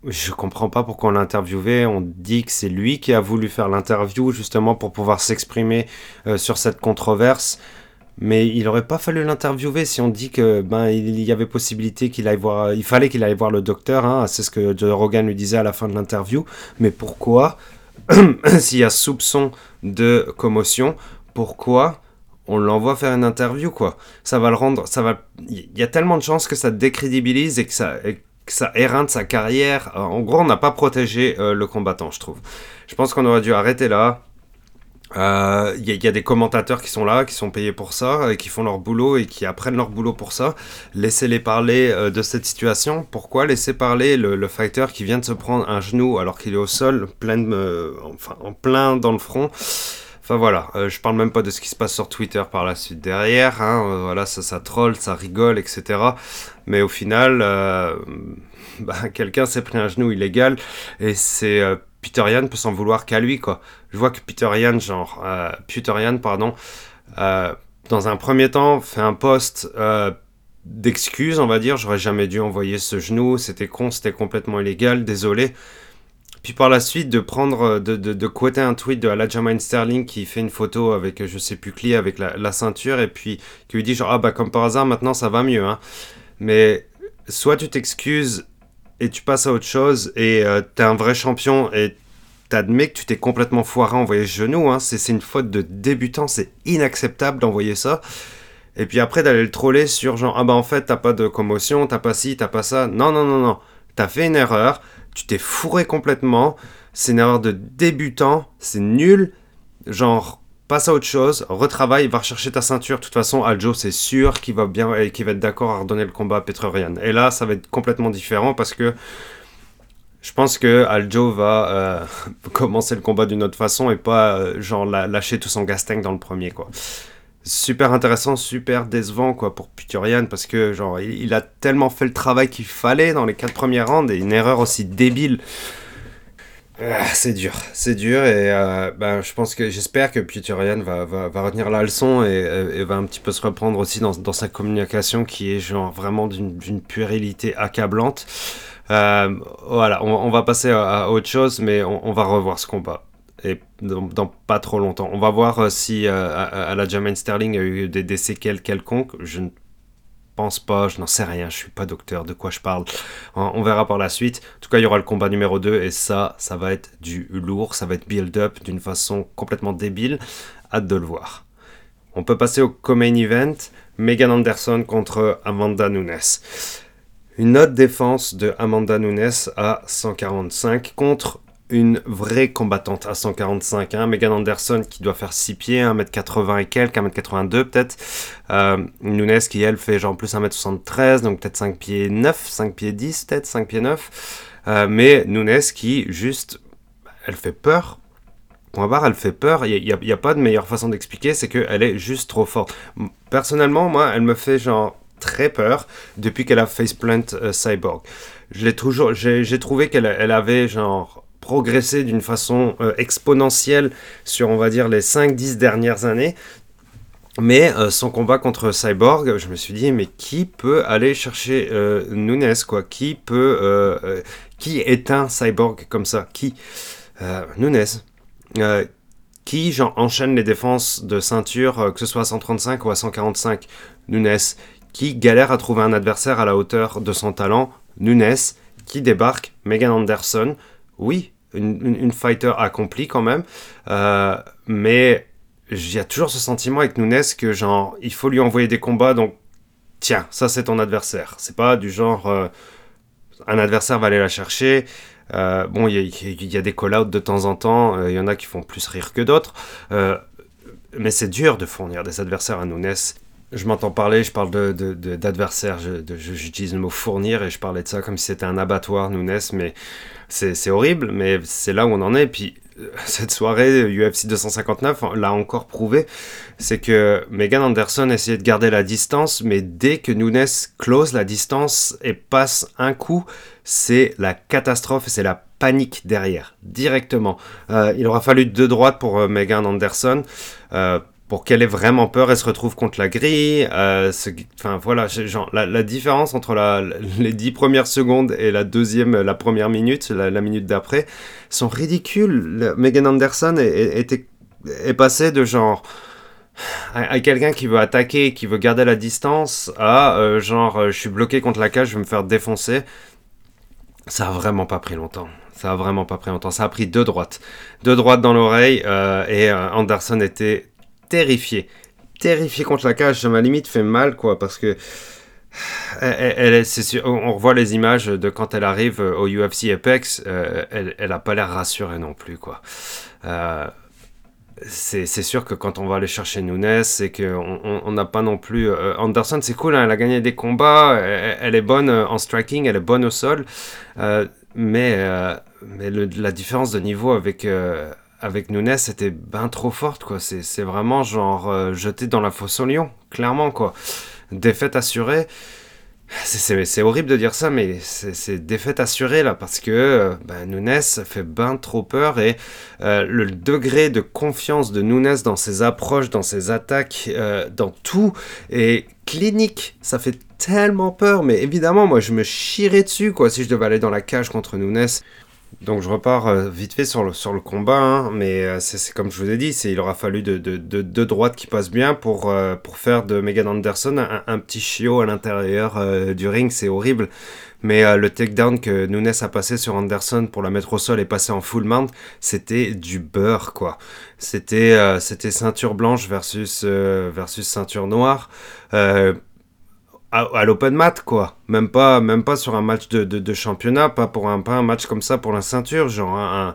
Je comprends pas pourquoi on l'a interviewé. On dit que c'est lui qui a voulu faire l'interview justement pour pouvoir s'exprimer sur cette controverse. Mais il aurait pas fallu l'interviewer si on dit que ben il y avait possibilité qu'il aille voir, il fallait qu'il aille voir le docteur. Hein, c'est ce que Rogan lui disait à la fin de l'interview. Mais pourquoi, s'il y a soupçon de commotion, pourquoi on l'envoie faire une interview quoi? Ça va le rendre, ça va. Il y a tellement de chances que ça décrédibilise et que ça, éreinte sa carrière. En gros, on n'a pas protégé euh, le combattant, je trouve. Je pense qu'on aurait dû arrêter là. Il euh, y, y, a des commentateurs qui sont là, qui sont payés pour ça, et qui font leur boulot et qui apprennent leur boulot pour ça. Laissez-les parler euh, de cette situation. Pourquoi laisser parler le, le, qui vient de se prendre un genou alors qu'il est au sol, plein de, euh, enfin, en plein dans le front? Enfin voilà, euh, je parle même pas de ce qui se passe sur Twitter par la suite derrière. Hein, euh, voilà, ça, ça troll, ça rigole, etc. Mais au final, euh, bah, quelqu'un s'est pris un genou illégal et c'est euh, Peter Yan peut s'en vouloir qu'à lui quoi. Je vois que Peter Yan, genre euh, Peter pardon, euh, dans un premier temps fait un post d'excuses, on va dire. J'aurais jamais dû envoyer ce genou, c'était con, c'était complètement illégal, désolé. Puis par la suite, de prendre, de, de, de quoter un tweet de Aljamain Sterling qui fait une photo avec, je sais plus qui, avec la, la, ceinture, et puis qui lui dit genre, ah bah comme par hasard, maintenant ça va mieux. Hein. Mais soit tu t'excuses et tu passes à autre chose, et euh, t'es un vrai champion, et t'admets que tu t'es complètement foiré à envoyer ce genou. Hein. C'est une faute de débutant, c'est inacceptable d'envoyer ça. Et puis après d'aller le troller sur genre, ah bah en fait t'as pas de commotion, t'as pas ci, t'as pas ça. Non, non, non, non. T'as fait une erreur tu t'es fourré complètement, c'est une erreur de débutant, c'est nul, genre passe à autre chose, retravaille, va rechercher ta ceinture. De toute façon, Aljo, c'est sûr qu'il va bien, et qu'il va être d'accord à redonner le combat à Petrorian. Et là, ça va être complètement différent parce que je pense que Aljo va euh, commencer le combat d'une autre façon et pas euh, genre lâcher tout son gas tank dans le premier quoi super intéressant, super décevant quoi pour Puturian parce que genre il, il, a tellement fait le travail qu'il fallait dans les quatre premières rounds et une erreur aussi débile. Ah, c'est dur, c'est dur et euh, ben, je pense que j'espère que Puturian va, va, va, retenir la leçon et, et, va un petit peu se reprendre aussi dans, dans sa communication qui est genre vraiment d'une puérilité accablante. Euh, voilà, on, va passer à, autre chose mais on, va revoir ce combat et dans, pas trop longtemps. On va voir euh, si euh, à, à, la Jermaine Sterling a eu des, des, séquelles quelconques. Je ne pense pas, je n'en sais rien, je suis pas docteur, de quoi je parle. On, on, verra par la suite. En tout cas, il y aura le combat numéro 2 et ça, ça va être du lourd, ça va être build-up d'une façon complètement débile. Hâte de le voir. On peut passer au co-main event. Megan Anderson contre Amanda Nunes. Une autre défense de Amanda Nunes à 145 contre une vraie combattante à 145. Hein. Megan Anderson qui doit faire 6 pieds, 1m80 et quelques, 1m82 peut-être. Euh, Nunes qui elle fait genre plus 1m73, donc peut-être 5 pieds 9, 5 pieds 10 peut-être, 5 pieds 9. Euh, mais Nunes qui juste, elle fait peur. Point barre, elle fait peur. Il n'y a, a, pas de meilleure façon d'expliquer, c'est qu'elle est juste trop forte. Personnellement, moi, elle me fait genre très peur depuis qu'elle a faceplant euh, Cyborg. J'ai trouvé qu'elle elle avait genre progressé d'une façon euh, exponentielle sur, on va dire, les 5-10 dernières années. Mais euh, son combat contre Cyborg, je me suis dit, mais qui peut aller chercher euh, Nunes, quoi? Qui peut... Qui un Cyborg comme ça? Qui? Nunes. qui enchaîne les défenses de ceinture, que ce soit à 135 ou à 145 Nunes. Qui galère à trouver un adversaire à la hauteur de son talent? Nunes. Qui débarque? Megan Anderson oui, une, fighter accomplie quand même, euh, mais il y a toujours ce sentiment avec Nunes que genre il faut lui envoyer des combats donc tiens ça c'est ton adversaire. C'est pas du genre euh, un adversaire va aller la chercher. Euh, bon il y, a des call-outs de temps en temps il y en a qui font plus rire que d'autres. Mais c'est dur de fournir des adversaires à Nunes. Je m'entends parler, je parle d'adversaire, j'utilise le mot fournir et je parlais de ça comme si c'était un abattoir, Nunes, mais c'est horrible, mais c'est là où on en est. Puis cette soirée UFC 259 l'a encore prouvé, c'est que Megan Anderson essayait de garder la distance, mais dès que Nunes close la distance et passe un coup, c'est la catastrophe, c'est la panique derrière, directement. Euh, il aura fallu deux droites pour euh, Megan Anderson. Euh, pour qu'elle ait vraiment peur, elle se retrouve contre la grille. enfin voilà, la, différence entre les dix premières secondes et la deuxième, la première minute, la, minute d'après, sont ridicules. Megan Anderson est, est, passée de genre à, quelqu'un qui veut attaquer, qui veut garder la distance, à genre je suis bloqué contre la cage, je vais me faire défoncer. Ça a vraiment pas pris longtemps. Ça a vraiment pas pris longtemps. Ça a pris deux droites. Deux droites dans l'oreille euh, et euh, Anderson était terrifié. Terrifié contre la cage. Ça m'a limite fait mal, quoi, parce que. Elle, on revoit les images de quand elle arrive au UFC Apex. Euh, elle, elle a pas l'air rassurée non plus, quoi c'est sûr que quand on va aller chercher Nunes, c'est qu'on n'a pas non plus. Euh, Anderson, c'est cool, hein, elle a gagné des combats, elle, est bonne euh, en striking, elle est bonne au sol, euh, mais, mais la différence de niveau avec, avec Nunes était bien trop forte, quoi. C'est vraiment genre jeté dans la fosse au lion, clairement, quoi. Défaite assurée. C'est horrible de dire ça, mais c'est défaite assurée là, parce que euh, bah, Nunes fait bien trop peur et euh, le degré de confiance de Nunes dans ses approches, dans ses attaques, euh, dans tout est clinique. Ça fait tellement peur, mais évidemment, moi je me chierais dessus quoi si je devais aller dans la cage contre Nunes. Donc je repars euh, vite fait sur le, sur le combat, hein, mais euh, c'est comme je vous ai dit, il aura fallu deux de, de, de, droites qui passent bien pour, euh, pour faire de Megan Anderson un, petit chiot à l'intérieur du ring, c'est horrible. Mais le takedown que Nunes a passé sur Anderson pour la mettre au sol et passer en full mount, c'était du beurre quoi. C'était c'était ceinture blanche versus, versus ceinture noire à, l'open mat quoi. Même pas même pas sur un match de, de, championnat pas pour un pas un match comme ça pour la ceinture genre un,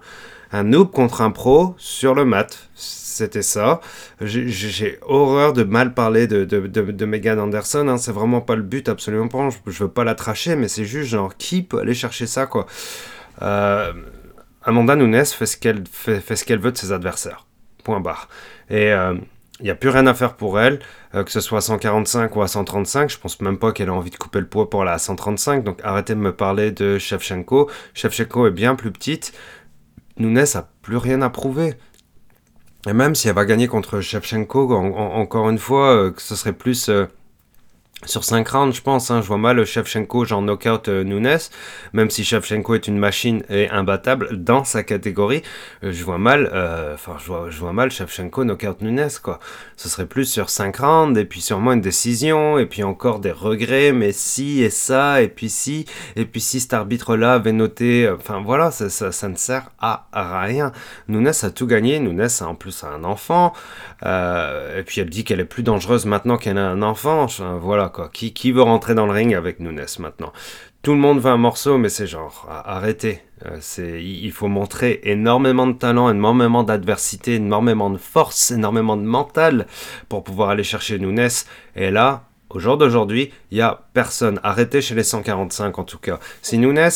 un, noob contre un pro sur le mat. C'était ça. J'ai horreur de mal parler de, de, de Megan Anderson hein. c'est vraiment pas le but absolument pas. Je, je veux pas la tracher mais c'est juste genre qui peut aller chercher ça quoi? Euh, Amanda Nunes fait ce qu'elle fait ce qu'elle veut de ses adversaires. Point barre. Et euh, il n'y a plus rien à faire pour elle, euh, que ce soit à 145 ou à 135. Je pense même pas qu'elle a envie de couper le poids pour la 135. Donc arrêtez de me parler de Shevchenko. Shevchenko est bien plus petite. Nunes a plus rien à prouver. Et même si elle va gagner contre Shevchenko, encore une fois, euh, que ce serait plus euh, sur 5 rounds, je pense, hein, je vois mal Shevchenko genre knockout euh, Nunes, même si Shevchenko est une machine et imbattable dans sa catégorie, euh, je vois mal, euh, enfin je vois, je vois mal Shevchenko knockout Nunes quoi. Ce serait plus sur 5 rounds et puis sûrement une décision et puis encore des regrets, mais si et ça et puis si et puis si cet arbitre là avait noté, enfin voilà, ça, ça, ça, ne sert à rien. Nunes a tout gagné, Nunes a en plus un enfant et puis elle dit qu'elle est plus dangereuse maintenant qu'elle a un enfant, voilà qui, veut rentrer dans le ring avec Nunes maintenant? Tout le monde veut un morceau, mais c'est genre, arrêtez. Euh, il faut montrer énormément de talent, énormément d'adversité, énormément de force, énormément de mental pour pouvoir aller chercher Nunes. Et là, au jour d'aujourd'hui, il n'y a personne. Arrêtez chez les 145 en tout cas. Si Nunes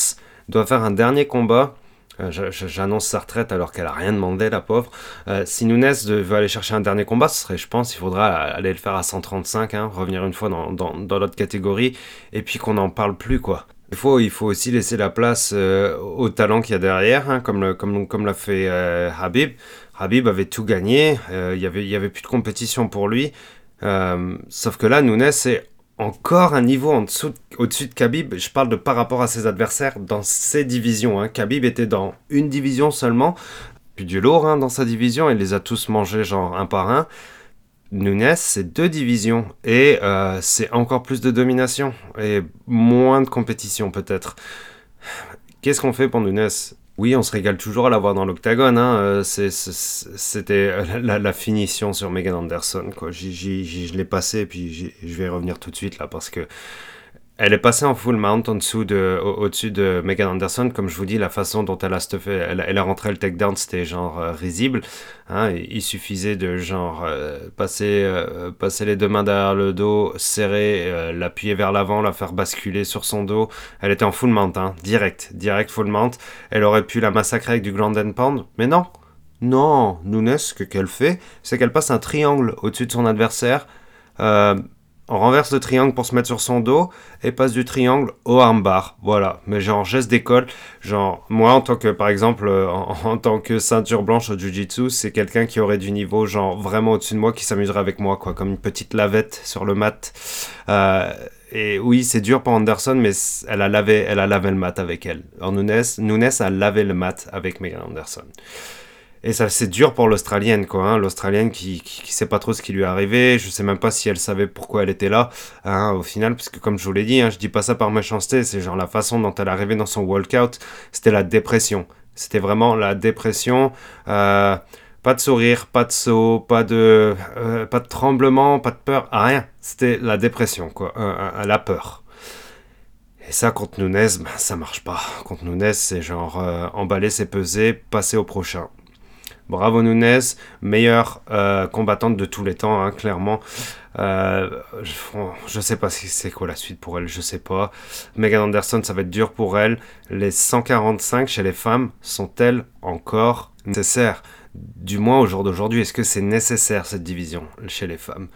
doit faire un dernier combat, euh, j'annonce sa retraite alors qu'elle a rien demandé, la pauvre. Euh, si Nunes veut aller chercher un dernier combat, ce serait, je pense, il faudra aller le faire à 135, hein, revenir une fois dans, dans, l'autre catégorie, et puis qu'on n'en parle plus, quoi. Il faut, il faut aussi laisser la place euh, au talent qu'il y a derrière, hein, comme, comme, comme l'a fait Habib. Habib avait tout gagné, il y avait, y avait plus de compétition pour lui. sauf que là, Nunes est encore un niveau en dessous, au-dessus de Khabib. Je parle de par rapport à ses adversaires dans ses divisions. Hein. Khabib était dans une division seulement, puis du lourd hein, dans sa division. Il les a tous mangés genre un par un. Nunes, c'est deux divisions et euh, c'est encore plus de domination et moins de compétition peut-être. Qu'est-ce qu'on fait pour Nunes oui, on se régale toujours à la voir dans l'octagone. Hein. Euh, c'était la, finition sur Megan Anderson. Je l'ai passé, puis je vais y revenir tout de suite là parce que elle est passée en full mount en dessous de, au-dessus de Megan Anderson. Comme je vous dis, la façon dont elle a elle, a rentré le takedown, c'était genre euh, risible. Hein, il suffisait de genre euh, passer, euh, passer les deux mains derrière le dos, serrer, l'appuyer vers l'avant, la faire basculer sur son dos. Elle était en full mount, hein, direct, direct full mount. Elle aurait pu la massacrer avec du ground and pound, mais non. Non, Nunes, ce qu'elle fait, c'est qu'elle passe un triangle au-dessus de son adversaire. On renverse le triangle pour se mettre sur son dos et passe du triangle au armbar. Voilà, mais genre geste d'école, genre moi en tant que par exemple euh, en, tant que ceinture blanche au jiu-jitsu, c'est quelqu'un qui aurait du niveau genre vraiment au-dessus de moi qui s'amuserait avec moi quoi, comme une petite lavette sur le mat. Euh, et oui, c'est dur pour Anderson, mais elle a lavé, elle a lavé le mat avec elle. En Nunes, Nunes a lavé le mat avec Megan Anderson. Et ça, c'est dur pour l'Australienne, quoi. Hein, L'Australienne qui, qui, sait pas trop ce qui lui est arrivé. Je sais même pas si elle savait pourquoi elle était là, hein, au final, parce que comme je vous l'ai dit, hein, je dis pas ça par méchanceté, c'est genre la façon dont elle arrivée dans son walkout, c'était la dépression. C'était vraiment la dépression. Euh, pas de sourire, pas de saut, pas de, euh, pas de tremblement, pas de peur, rien. C'était la dépression, quoi. Euh, la peur. Et ça, contre Nunez, ben, ça marche pas. Contre Nunez, c'est genre emballer, c'est peser, passer au prochain. Bravo Nunez, meilleure euh, combattante de tous les temps, hein, clairement. Euh, je, sais pas si c'est quoi la suite pour elle, je sais pas. Megan Anderson, ça va être dur pour elle. Les 145 chez les femmes sont-elles encore nécessaires? Du moins au jour d'aujourd'hui, est-ce que c'est nécessaire cette division chez les femmes?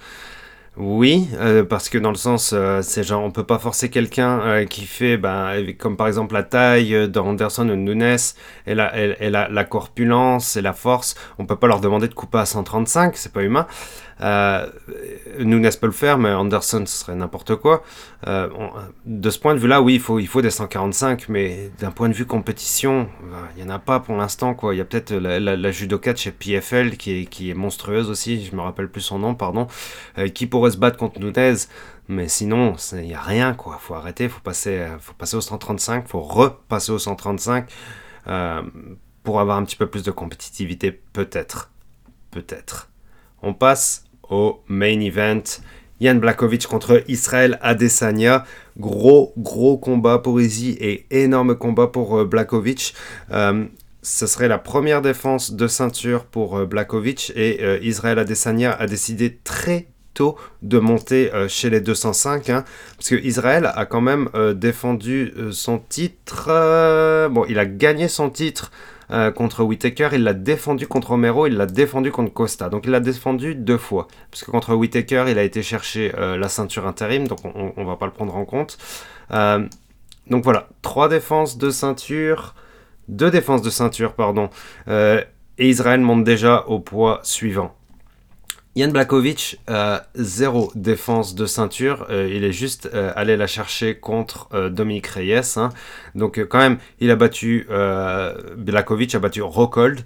Oui, euh, parce que dans le sens, euh, c'est genre, on peut pas forcer quelqu'un euh, qui fait, ben, comme par exemple la taille d'Anderson ou Nunes, et, la, et, la, la, corpulence et la force, on peut pas leur demander de couper à 135, c'est pas humain. Euh, Nunes peut le faire, mais Anderson, ce serait n'importe quoi. Euh, de ce point de vue-là, oui, il faut, il faut des 145, mais d'un point de vue compétition, ben, il n'y en a pas pour l'instant. quoi. Il y a peut-être la, la, la, judoka chez PFL qui est, qui est monstrueuse aussi, je me rappelle plus son nom, pardon, euh, qui pourrait se battre contre Nunez. Mais sinon, il n'y a rien, quoi. faut arrêter, faut passer, faut passer au 135, faut repasser au 135 euh, pour avoir un petit peu plus de compétitivité, peut-être. Peut-être. On passe au main event. Yann Blakovic contre Israël Adesanya. Gros, gros combat pour Izzy et énorme combat pour euh, Blakovic. Euh, ce serait la première défense de ceinture pour euh, Blakovic et Israël Adesanya a décidé très tôt de monter chez les 205 hein, parce que Israël a quand même défendu son titre bon il a gagné son titre euh, contre Whitaker, il l'a défendu contre Romero, il l'a défendu contre Costa. Donc il l'a défendu deux fois. Parce que contre Whitaker, il a été chercher euh, la ceinture intérim, donc on, ne va pas le prendre en compte. Euh, donc voilà, trois défenses de ceinture, deux défenses de ceinture, pardon. et Israël monte déjà au poids suivant. Yann Blakovic, euh, zéro défense de ceinture. Euh, il est juste euh, allé la chercher contre Dominique Reyes. Hein. Donc quand même, il a battu, Blakovic a battu Rockhold,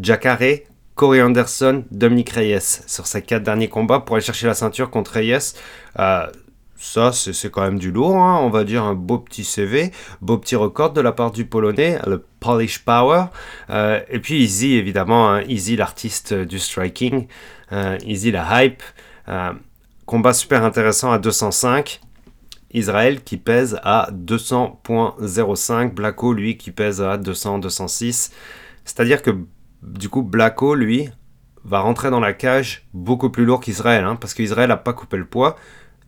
Jacare, Corey Anderson, Dominique Reyes sur ses quatre derniers combats pour aller chercher la ceinture contre Reyes. Ça, c'est quand même du lourd, hein. on va dire un beau petit CV, beau petit record de la part du Polonais, le Polish Power. et puis Easy, évidemment, hein. Easy, l'artiste du striking. Euh, Easy la hype. Euh, combat super intéressant à 205. Israël qui pèse à 200.05. Blacko, lui, qui pèse à 200-206. C'est-à-dire que, du coup, Blacko, lui, va rentrer dans la cage beaucoup plus lourd qu'Israël. Hein, parce qu'Israël n'a pas coupé le poids.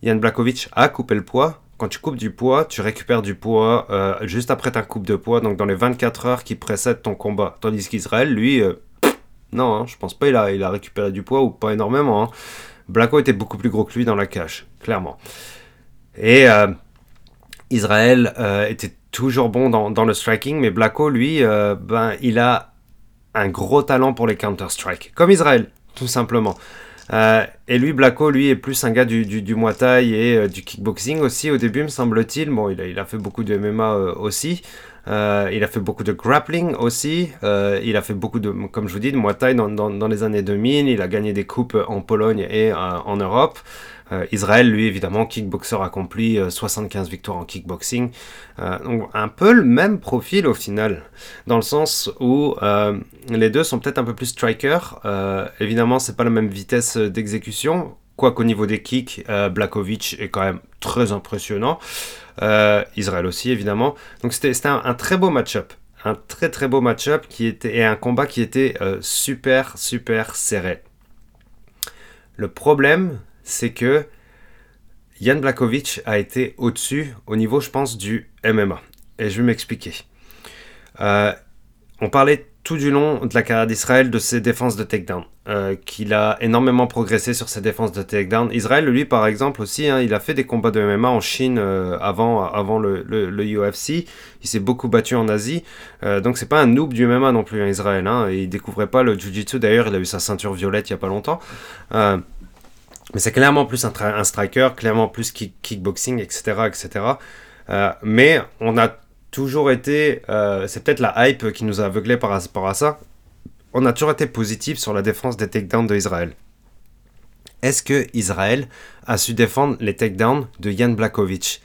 Yann Blakovic a coupé le poids. Quand tu coupes du poids, tu récupères du poids euh, juste après ta coupe de poids, donc dans les 24 heures qui précèdent ton combat. Tandis qu'Israël, lui, non, hein, je pense pas il a, il a récupéré du poids ou pas énormément. Hein. Blacko était beaucoup plus gros que lui dans la cage, clairement. Et euh, Israël euh, était toujours bon dans, le striking, mais Blacko, lui, euh, ben, il a un gros talent pour les counter-strike, comme Israël, tout simplement. Et lui, Blacko, lui, est plus un gars du, du, Muay Thai et du kickboxing aussi au début, me semble-t-il. Bon, il a, fait beaucoup de MMA aussi. Euh, il a fait beaucoup de grappling aussi. Euh, il a fait beaucoup de, comme je vous dis, de Muay Thai dans, dans, les années 2000. Il a gagné des coupes en Pologne et euh, en Europe. Israël, lui, évidemment, kickboxer accompli, 75 victoires en kickboxing. donc, un peu le même profil au final, dans le sens où les deux sont peut-être un peu plus striker. évidemment, c'est pas la même vitesse d'exécution. Quoiqu'au niveau des kicks, Blakovic est quand même très impressionnant. Euh, Israël aussi, évidemment. Donc c'était un, très beau match-up. Un très très beau match-up qui était, et un combat qui était euh, super super serré. Le problème, c'est que Yann Blakovic a été au-dessus au niveau, je pense, du MMA. Et je vais m'expliquer. Euh, on parlait tout du long de la carrière d'Israël de ses défenses de takedown. Euh, qu'il a énormément progressé sur ses défenses de takedown. Israël, lui, par exemple, aussi, hein, il a fait des combats de MMA en Chine euh, avant, avant le, le, UFC. Il s'est beaucoup battu en Asie. Euh, donc, c'est pas un noob du MMA non plus, hein, Israël. Hein. Il découvrait pas le Jiu-Jitsu. D'ailleurs, il a eu sa ceinture violette il y a pas longtemps. Mais c'est clairement plus un, striker, clairement plus kick, kickboxing, etc. etc. Euh, mais on a toujours été, euh, c'est peut-être la hype qui nous a aveuglés par rapport à ça, on a toujours été positif sur la défense des takedowns d'Israël. Est-ce que Israël a su défendre les takedowns de Jan Blakovic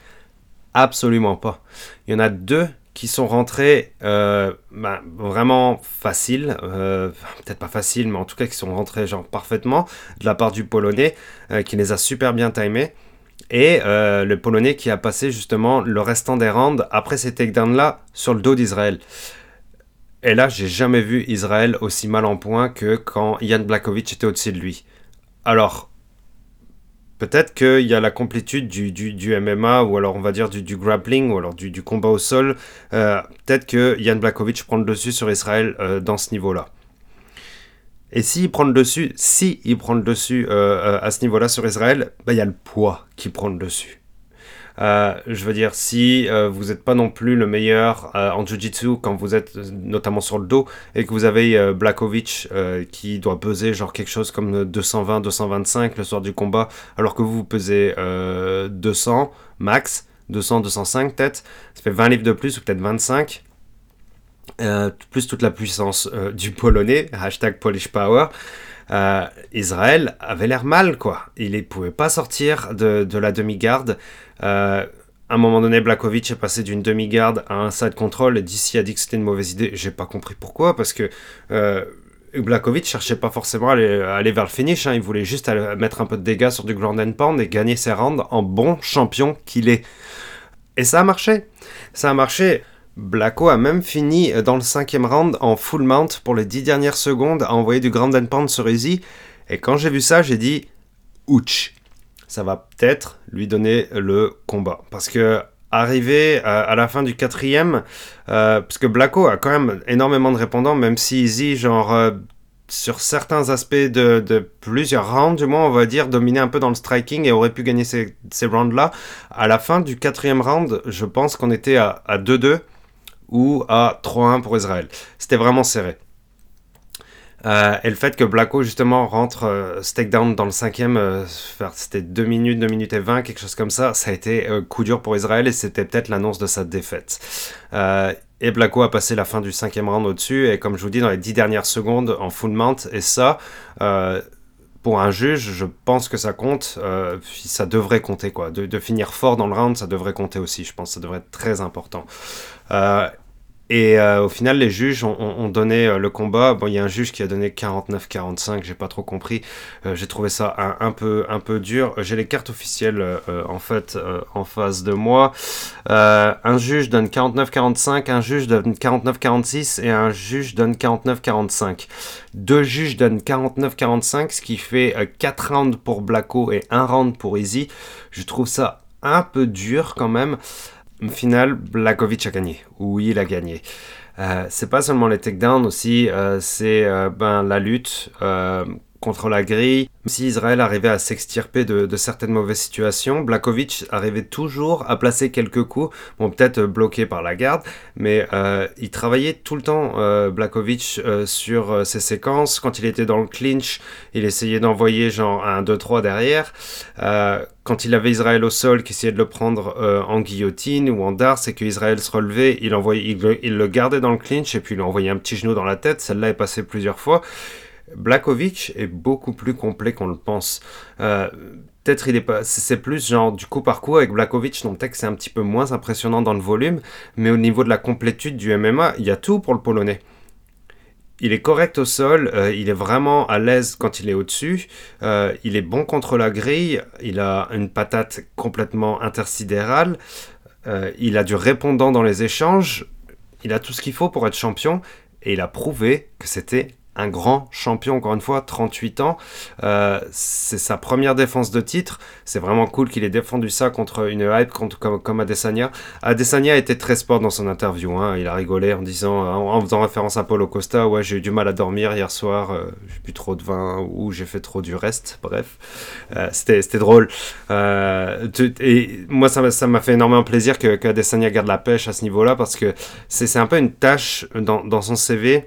Absolument pas. Il y en a deux qui sont rentrés euh, bah, vraiment faciles, euh, peut-être pas faciles, mais en tout cas qui sont rentrés genre parfaitement de la part du Polonais, euh, qui les a super bien timés. Et le Polonais qui a passé justement le restant des rounds après ces takedowns-là sur le dos d'Israël. Et là, j'ai jamais vu Israël aussi mal en point que quand Jan Blakovic était au-dessus de lui. Alors, peut-être qu'il y a la complétude du, du, du, MMA, ou alors on va dire du, du grappling, ou alors du, du combat au sol. Euh, peut-être que Jan Blakovic prend le dessus sur Israël euh, dans ce niveau-là. Et s'il prend le dessus, si il prend le dessus euh, à ce niveau-là sur Israël, bah, il y a le poids qui prend le dessus. Euh, je veux dire, si euh, vous n'êtes pas non plus le meilleur euh, en Jiu-Jitsu quand vous êtes notamment sur le dos et que vous avez Blakovic qui doit peser genre quelque chose comme 220-225 le soir du combat, alors que vous, vous pesez 200 max, 200-205 peut-être, ça fait 20 livres de plus ou peut-être 25. Euh, plus toute la puissance du polonais, hashtag Polish Power, Israël avait l'air mal, quoi. Il ne pouvait pas sortir de, de la demi-garde. À un moment donné, Blakovic est passé d'une demi-garde à un side control et d'ici a dit que c'était une mauvaise idée. J'ai pas compris pourquoi, parce que Blakovic cherchait pas forcément à aller, vers le finish, hein. il voulait juste mettre un peu de dégâts sur du ground and pound et gagner ses rounds en bon champion qu'il est. Et ça a marché. Ça a marché. Blacko a même fini dans le cinquième round en full mount pour les dix dernières secondes à envoyer du ground and pound sur Easy. Et quand j'ai vu ça, j'ai dit ouch, ça va peut-être lui donner le combat. Parce que arrivé à, la fin du quatrième, euh, parce que Blacko a quand même énormément de répondants, même si Easy, genre, euh, sur certains aspects de, de, plusieurs rounds, du moins, on va dire, dominé un peu dans le striking et aurait pu gagner ces, ces rounds-là. À la fin du quatrième round, je pense qu'on était à 2-2 ou à 3-1 pour Israël. C'était vraiment serré. Euh, et le fait que Blacko justement rentre euh, stake down dans le cinquième, euh, c'était 2 minutes, 2 minutes et 20, quelque chose comme ça, ça a été euh, coup dur pour Israël et c'était peut-être l'annonce de sa défaite. Et Blacko a passé la fin du cinquième round au-dessus et comme je vous dis dans les 10 dernières secondes en full mount et ça, pour un juge, je pense que ça compte, ça devrait compter quoi. De, finir fort dans le round, ça devrait compter aussi, je pense ça devrait être très important. Euh, et euh, au final, les juges ont, ont donné euh, le combat. Bon, il y a un juge qui a donné 49-45, j'ai pas trop compris. Euh, j'ai trouvé ça un, peu, un peu dur. J'ai les cartes officielles euh, en fait en face de moi. un juge donne 49-45, un juge donne 49-46 et un juge donne 49-45. Deux juges donnent 49-45, ce qui fait 4 rounds pour Blacko et 1 round pour Easy. Je trouve ça un peu dur quand même final, Blakovic a gagné. Oui, il a gagné. Euh, c'est pas seulement les takedowns aussi, euh, c'est euh, ben, la lutte contre la grille. Si Israël arrivait à s'extirper de, certaines mauvaises situations, Blakovic arrivait toujours à placer quelques coups, bon peut-être bloqué par la garde, mais euh, il travaillait tout le temps, euh, euh, sur ses séquences. Quand il était dans le clinch, il essayait d'envoyer genre un 2-3 derrière. quand il avait Israël au sol, qui essayait de le prendre en guillotine ou en dart, c'est que Israël se relevait, il, envoyait, il, il le gardait dans le clinch et puis il envoyait un petit genou dans la tête. Celle-là est passée plusieurs fois. Blakovic est beaucoup plus complet qu'on le pense. Euh, peut-être il est pas, c'est plus genre du coup par coup avec Blakovic, donc peut-être que c'est un petit peu moins impressionnant dans le volume, mais au niveau de la complétude du MMA, il y a tout pour le polonais. Il est correct au sol, euh, il est vraiment à l'aise quand il est au-dessus, euh, il est bon contre la grille, il a une patate complètement intersidérale, il a du répondant dans les échanges, il a tout ce qu'il faut pour être champion, et il a prouvé que c'était un grand champion, encore une fois, 38 ans. Euh, c'est sa première défense de titre. C'est vraiment cool qu'il ait défendu ça contre une hype contre, comme, comme Adesanya. Adesanya était très sport dans son interview. Hein. Il a rigolé en disant, en, faisant référence à Paulo Costa, ouais, j'ai eu du mal à dormir hier soir, euh, j'ai bu trop de vin ou j'ai fait trop du reste. Bref, euh, c'était drôle. Euh, et moi, ça m'a fait énormément plaisir que, que Adesanya garde la pêche à ce niveau-là parce que c'est un peu une tâche dans, dans son CV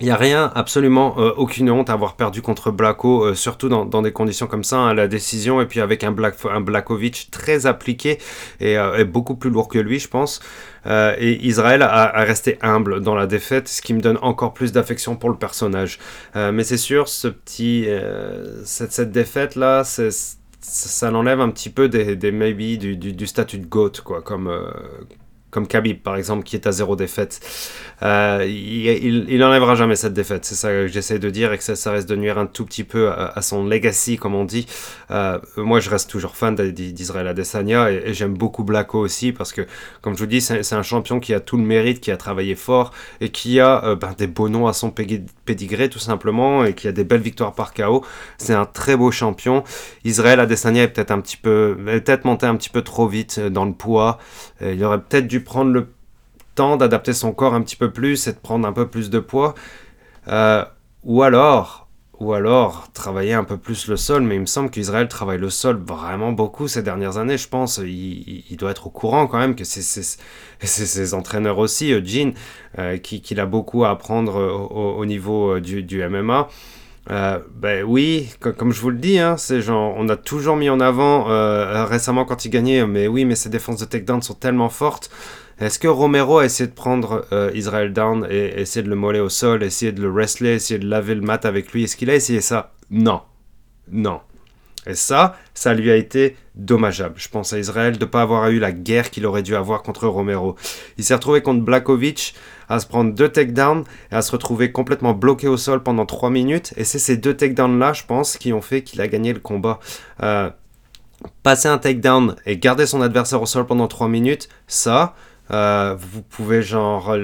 il n'y a rien, absolument euh, aucune honte à avoir perdu contre Blacko, euh, surtout dans, des conditions comme ça, hein, la décision, et puis avec un, Black, un Blakovic très appliqué et, euh, beaucoup plus lourd que lui, je pense. et Israël a, resté humble dans la défaite, ce qui me donne encore plus d'affection pour le personnage. mais c'est sûr, ce petit, cette, défaite-là, ça l'enlève un petit peu des, des maybe du, statut de GOAT, quoi, comme comme Khabib par exemple, qui est à zéro défaite. Euh, il, il, enlèvera jamais cette défaite, c'est ça que j'essaie de dire, et que ça, reste de nuire un tout petit peu à, son legacy, comme on dit. Euh, moi, je reste toujours fan d'Israël Adesanya, et, j'aime beaucoup Blacko aussi, parce que, comme je vous dis, c'est un champion qui a tout le mérite, qui a travaillé fort, et qui a euh, ben, des beaux noms à son pédigré, tout simplement, et qui a des belles victoires par KO. C'est un très beau champion. Israël Adesanya est peut-être un petit peu, peut-être monté un petit peu trop vite dans le poids. il aurait peut-être dû prendre le temps d'adapter son corps un petit peu plus et de prendre un peu plus de poids. Euh, ou alors, ou alors travailler un peu plus le sol, mais il me semble qu'Israël travaille le sol vraiment beaucoup ces dernières années, je pense. Il, doit être au courant quand même que c'est ses entraîneurs aussi, Jean, euh, qui, a beaucoup à apprendre au, niveau euh, du MMA. Euh, ben oui, comme je vous le dis, hein, c'est genre, on a toujours mis en avant euh, récemment quand il gagnait, mais oui, mais ses défenses de takedown sont tellement fortes. Est-ce que Romero a essayé de prendre euh, Israel down et essayer de le moller au sol, essayer de le wrestler, essayer de laver le mat avec lui? Est-ce qu'il a essayé ça? Non. Non. Et ça, ça lui a été dommageable. Je pense à Israël de ne pas avoir eu la guerre qu'il aurait dû avoir contre Romero. Il s'est retrouvé contre Blakovic à se prendre deux takedowns et à se retrouver complètement bloqué au sol pendant trois minutes. Et c'est ces deux takedowns-là, je pense, qui ont fait qu'il a gagné le combat. Euh, passer un takedown et garder son adversaire au sol pendant trois minutes, ça, euh, vous pouvez genre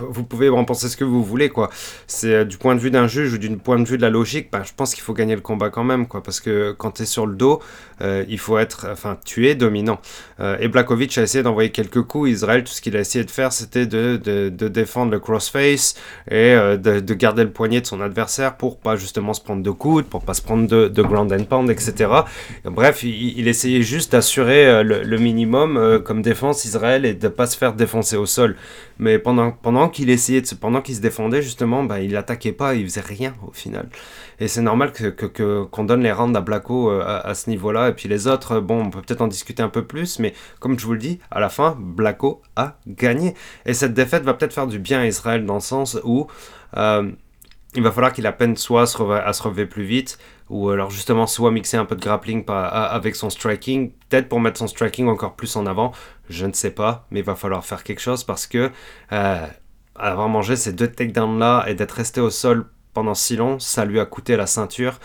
vous pouvez en penser ce que vous voulez, quoi. C'est euh, du point de vue d'un juge ou du point de vue de la logique, bah, je pense qu'il faut gagner le combat quand même, quoi. Parce que quand tu es sur le dos, euh, il faut être, enfin, tu es dominant. Euh, et Blakovic a essayé d'envoyer quelques coups. Israël, tout ce qu'il a essayé de faire, c'était de, de, défendre le crossface et de, de, garder le poignet de son adversaire pour pas justement se prendre de coudes, pour pas se prendre de, de ground and pound, etc. bref, il, essayait juste d'assurer le, le, minimum comme défense Israël et de pas se faire défoncer au sol. Mais pendant, pendant qu'il essayait, de, pendant qu'il se défendait, justement, bah, il attaquait pas, il faisait rien au final. Et c'est normal que, que, qu'on donne les rounds à Blacko euh, à, ce niveau-là. Et puis les autres, bon, on peut peut-être en discuter un peu plus, mais comme je vous le dis, à la fin, Blacko a gagné. Et cette défaite va peut-être faire du bien à Israël dans le sens où euh, il va falloir qu'il apprenne soit à se, à se relever plus vite, ou alors justement soit mixer un peu de grappling avec son striking, peut-être pour mettre son striking encore plus en avant, je ne sais pas, mais il va falloir faire quelque chose parce que euh, avoir mangé ces deux takedowns là et d'être resté au sol pendant si long, ça lui a coûté la ceinture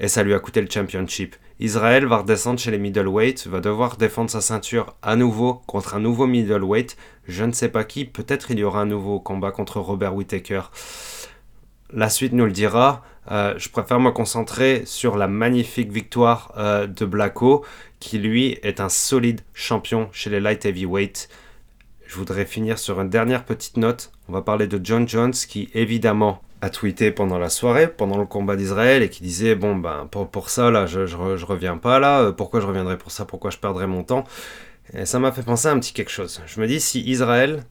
et ça lui a coûté le championship. Israël va redescendre chez les middleweight, va devoir défendre sa ceinture à nouveau contre un nouveau middleweight, je ne sais pas qui, peut-être il y aura un nouveau combat contre Robert Whittaker. La suite nous le dira. Euh, je préfère me concentrer sur la magnifique victoire euh, de Blacko, qui lui est un solide champion chez les light heavyweight. Je voudrais finir sur une dernière petite note. On va parler de John Jones, qui évidemment a tweeté pendant la soirée, pendant le combat d'Israël, et qui disait bon ben pour, pour ça là, je, je, reviens pas là. Euh, pourquoi je reviendrai pour ça Pourquoi je perdrai mon temps? Et ça m'a fait penser à un petit quelque chose. Je me dis si Israël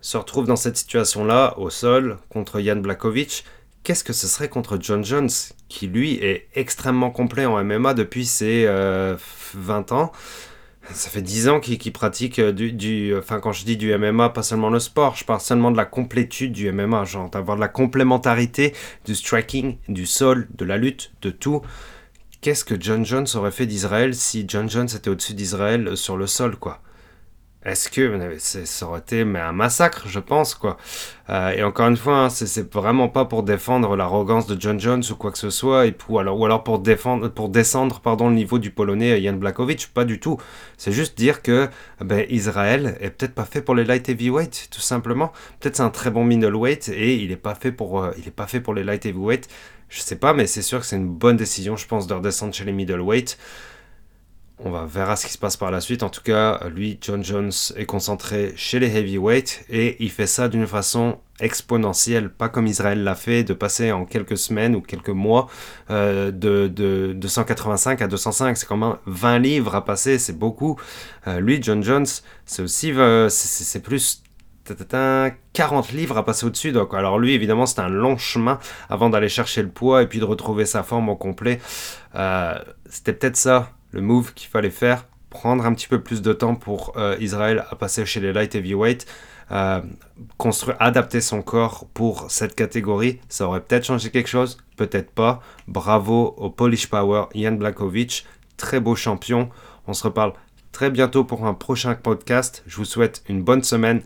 se retrouve dans cette situation-là, au sol, contre Jan Blakovic, qu'est-ce que ce serait contre John Jones, qui lui est extrêmement complet en MMA depuis ses 20 euh, ans? Ça fait 10 ans qu'il pratique euh, du, Enfin, quand je dis du MMA, pas seulement le sport, je parle seulement de la complétude du MMA, genre d'avoir de la complémentarité du striking, du sol, de la lutte, de tout. Qu'est-ce que John Jones aurait fait d'Israël si John Jones était au-dessus d'Israël sur le sol, quoi? Est-ce que ça aurait été mais un massacre, je pense, quoi. Euh, et encore une fois, hein, c'est vraiment pas pour défendre l'arrogance de John Jones ou quoi que ce soit, et pour, alors, ou alors pour, défendre, pour descendre pardon, le niveau du Polonais Jan Blakovic, pas du tout. C'est juste dire que ben, Israël est peut-être pas fait pour les light heavyweight, tout simplement. Peut-être c'est un très bon middleweight et il est pas fait pour, euh, il est pas fait pour les light heavyweight. Je sais pas, mais c'est sûr que c'est une bonne décision, je pense, de redescendre chez les middleweight. On va verra ce qui se passe par la suite. En tout cas, lui, John Jones, est concentré chez les heavyweights et il fait ça d'une façon exponentielle, pas comme Israël l'a fait, de passer en quelques semaines ou quelques mois euh, de, de, 285 à 205. C'est quand même 20 livres à passer, c'est beaucoup. Euh, lui, John Jones, c'est aussi, euh, c'est plus 40 livres à passer au-dessus. Donc, alors lui, évidemment, c'est un long chemin avant d'aller chercher le poids et puis de retrouver sa forme au complet. C'était peut-être ça le move qu'il fallait faire, prendre un petit peu plus de temps pour euh, Israël à passer chez les light heavyweight, euh, construire, adapter son corps pour cette catégorie, ça aurait peut-être changé quelque chose, peut-être pas. Bravo au Polish Power, Ian Blakovic, très beau champion. On se reparle très bientôt pour un prochain podcast. Je vous souhaite une bonne semaine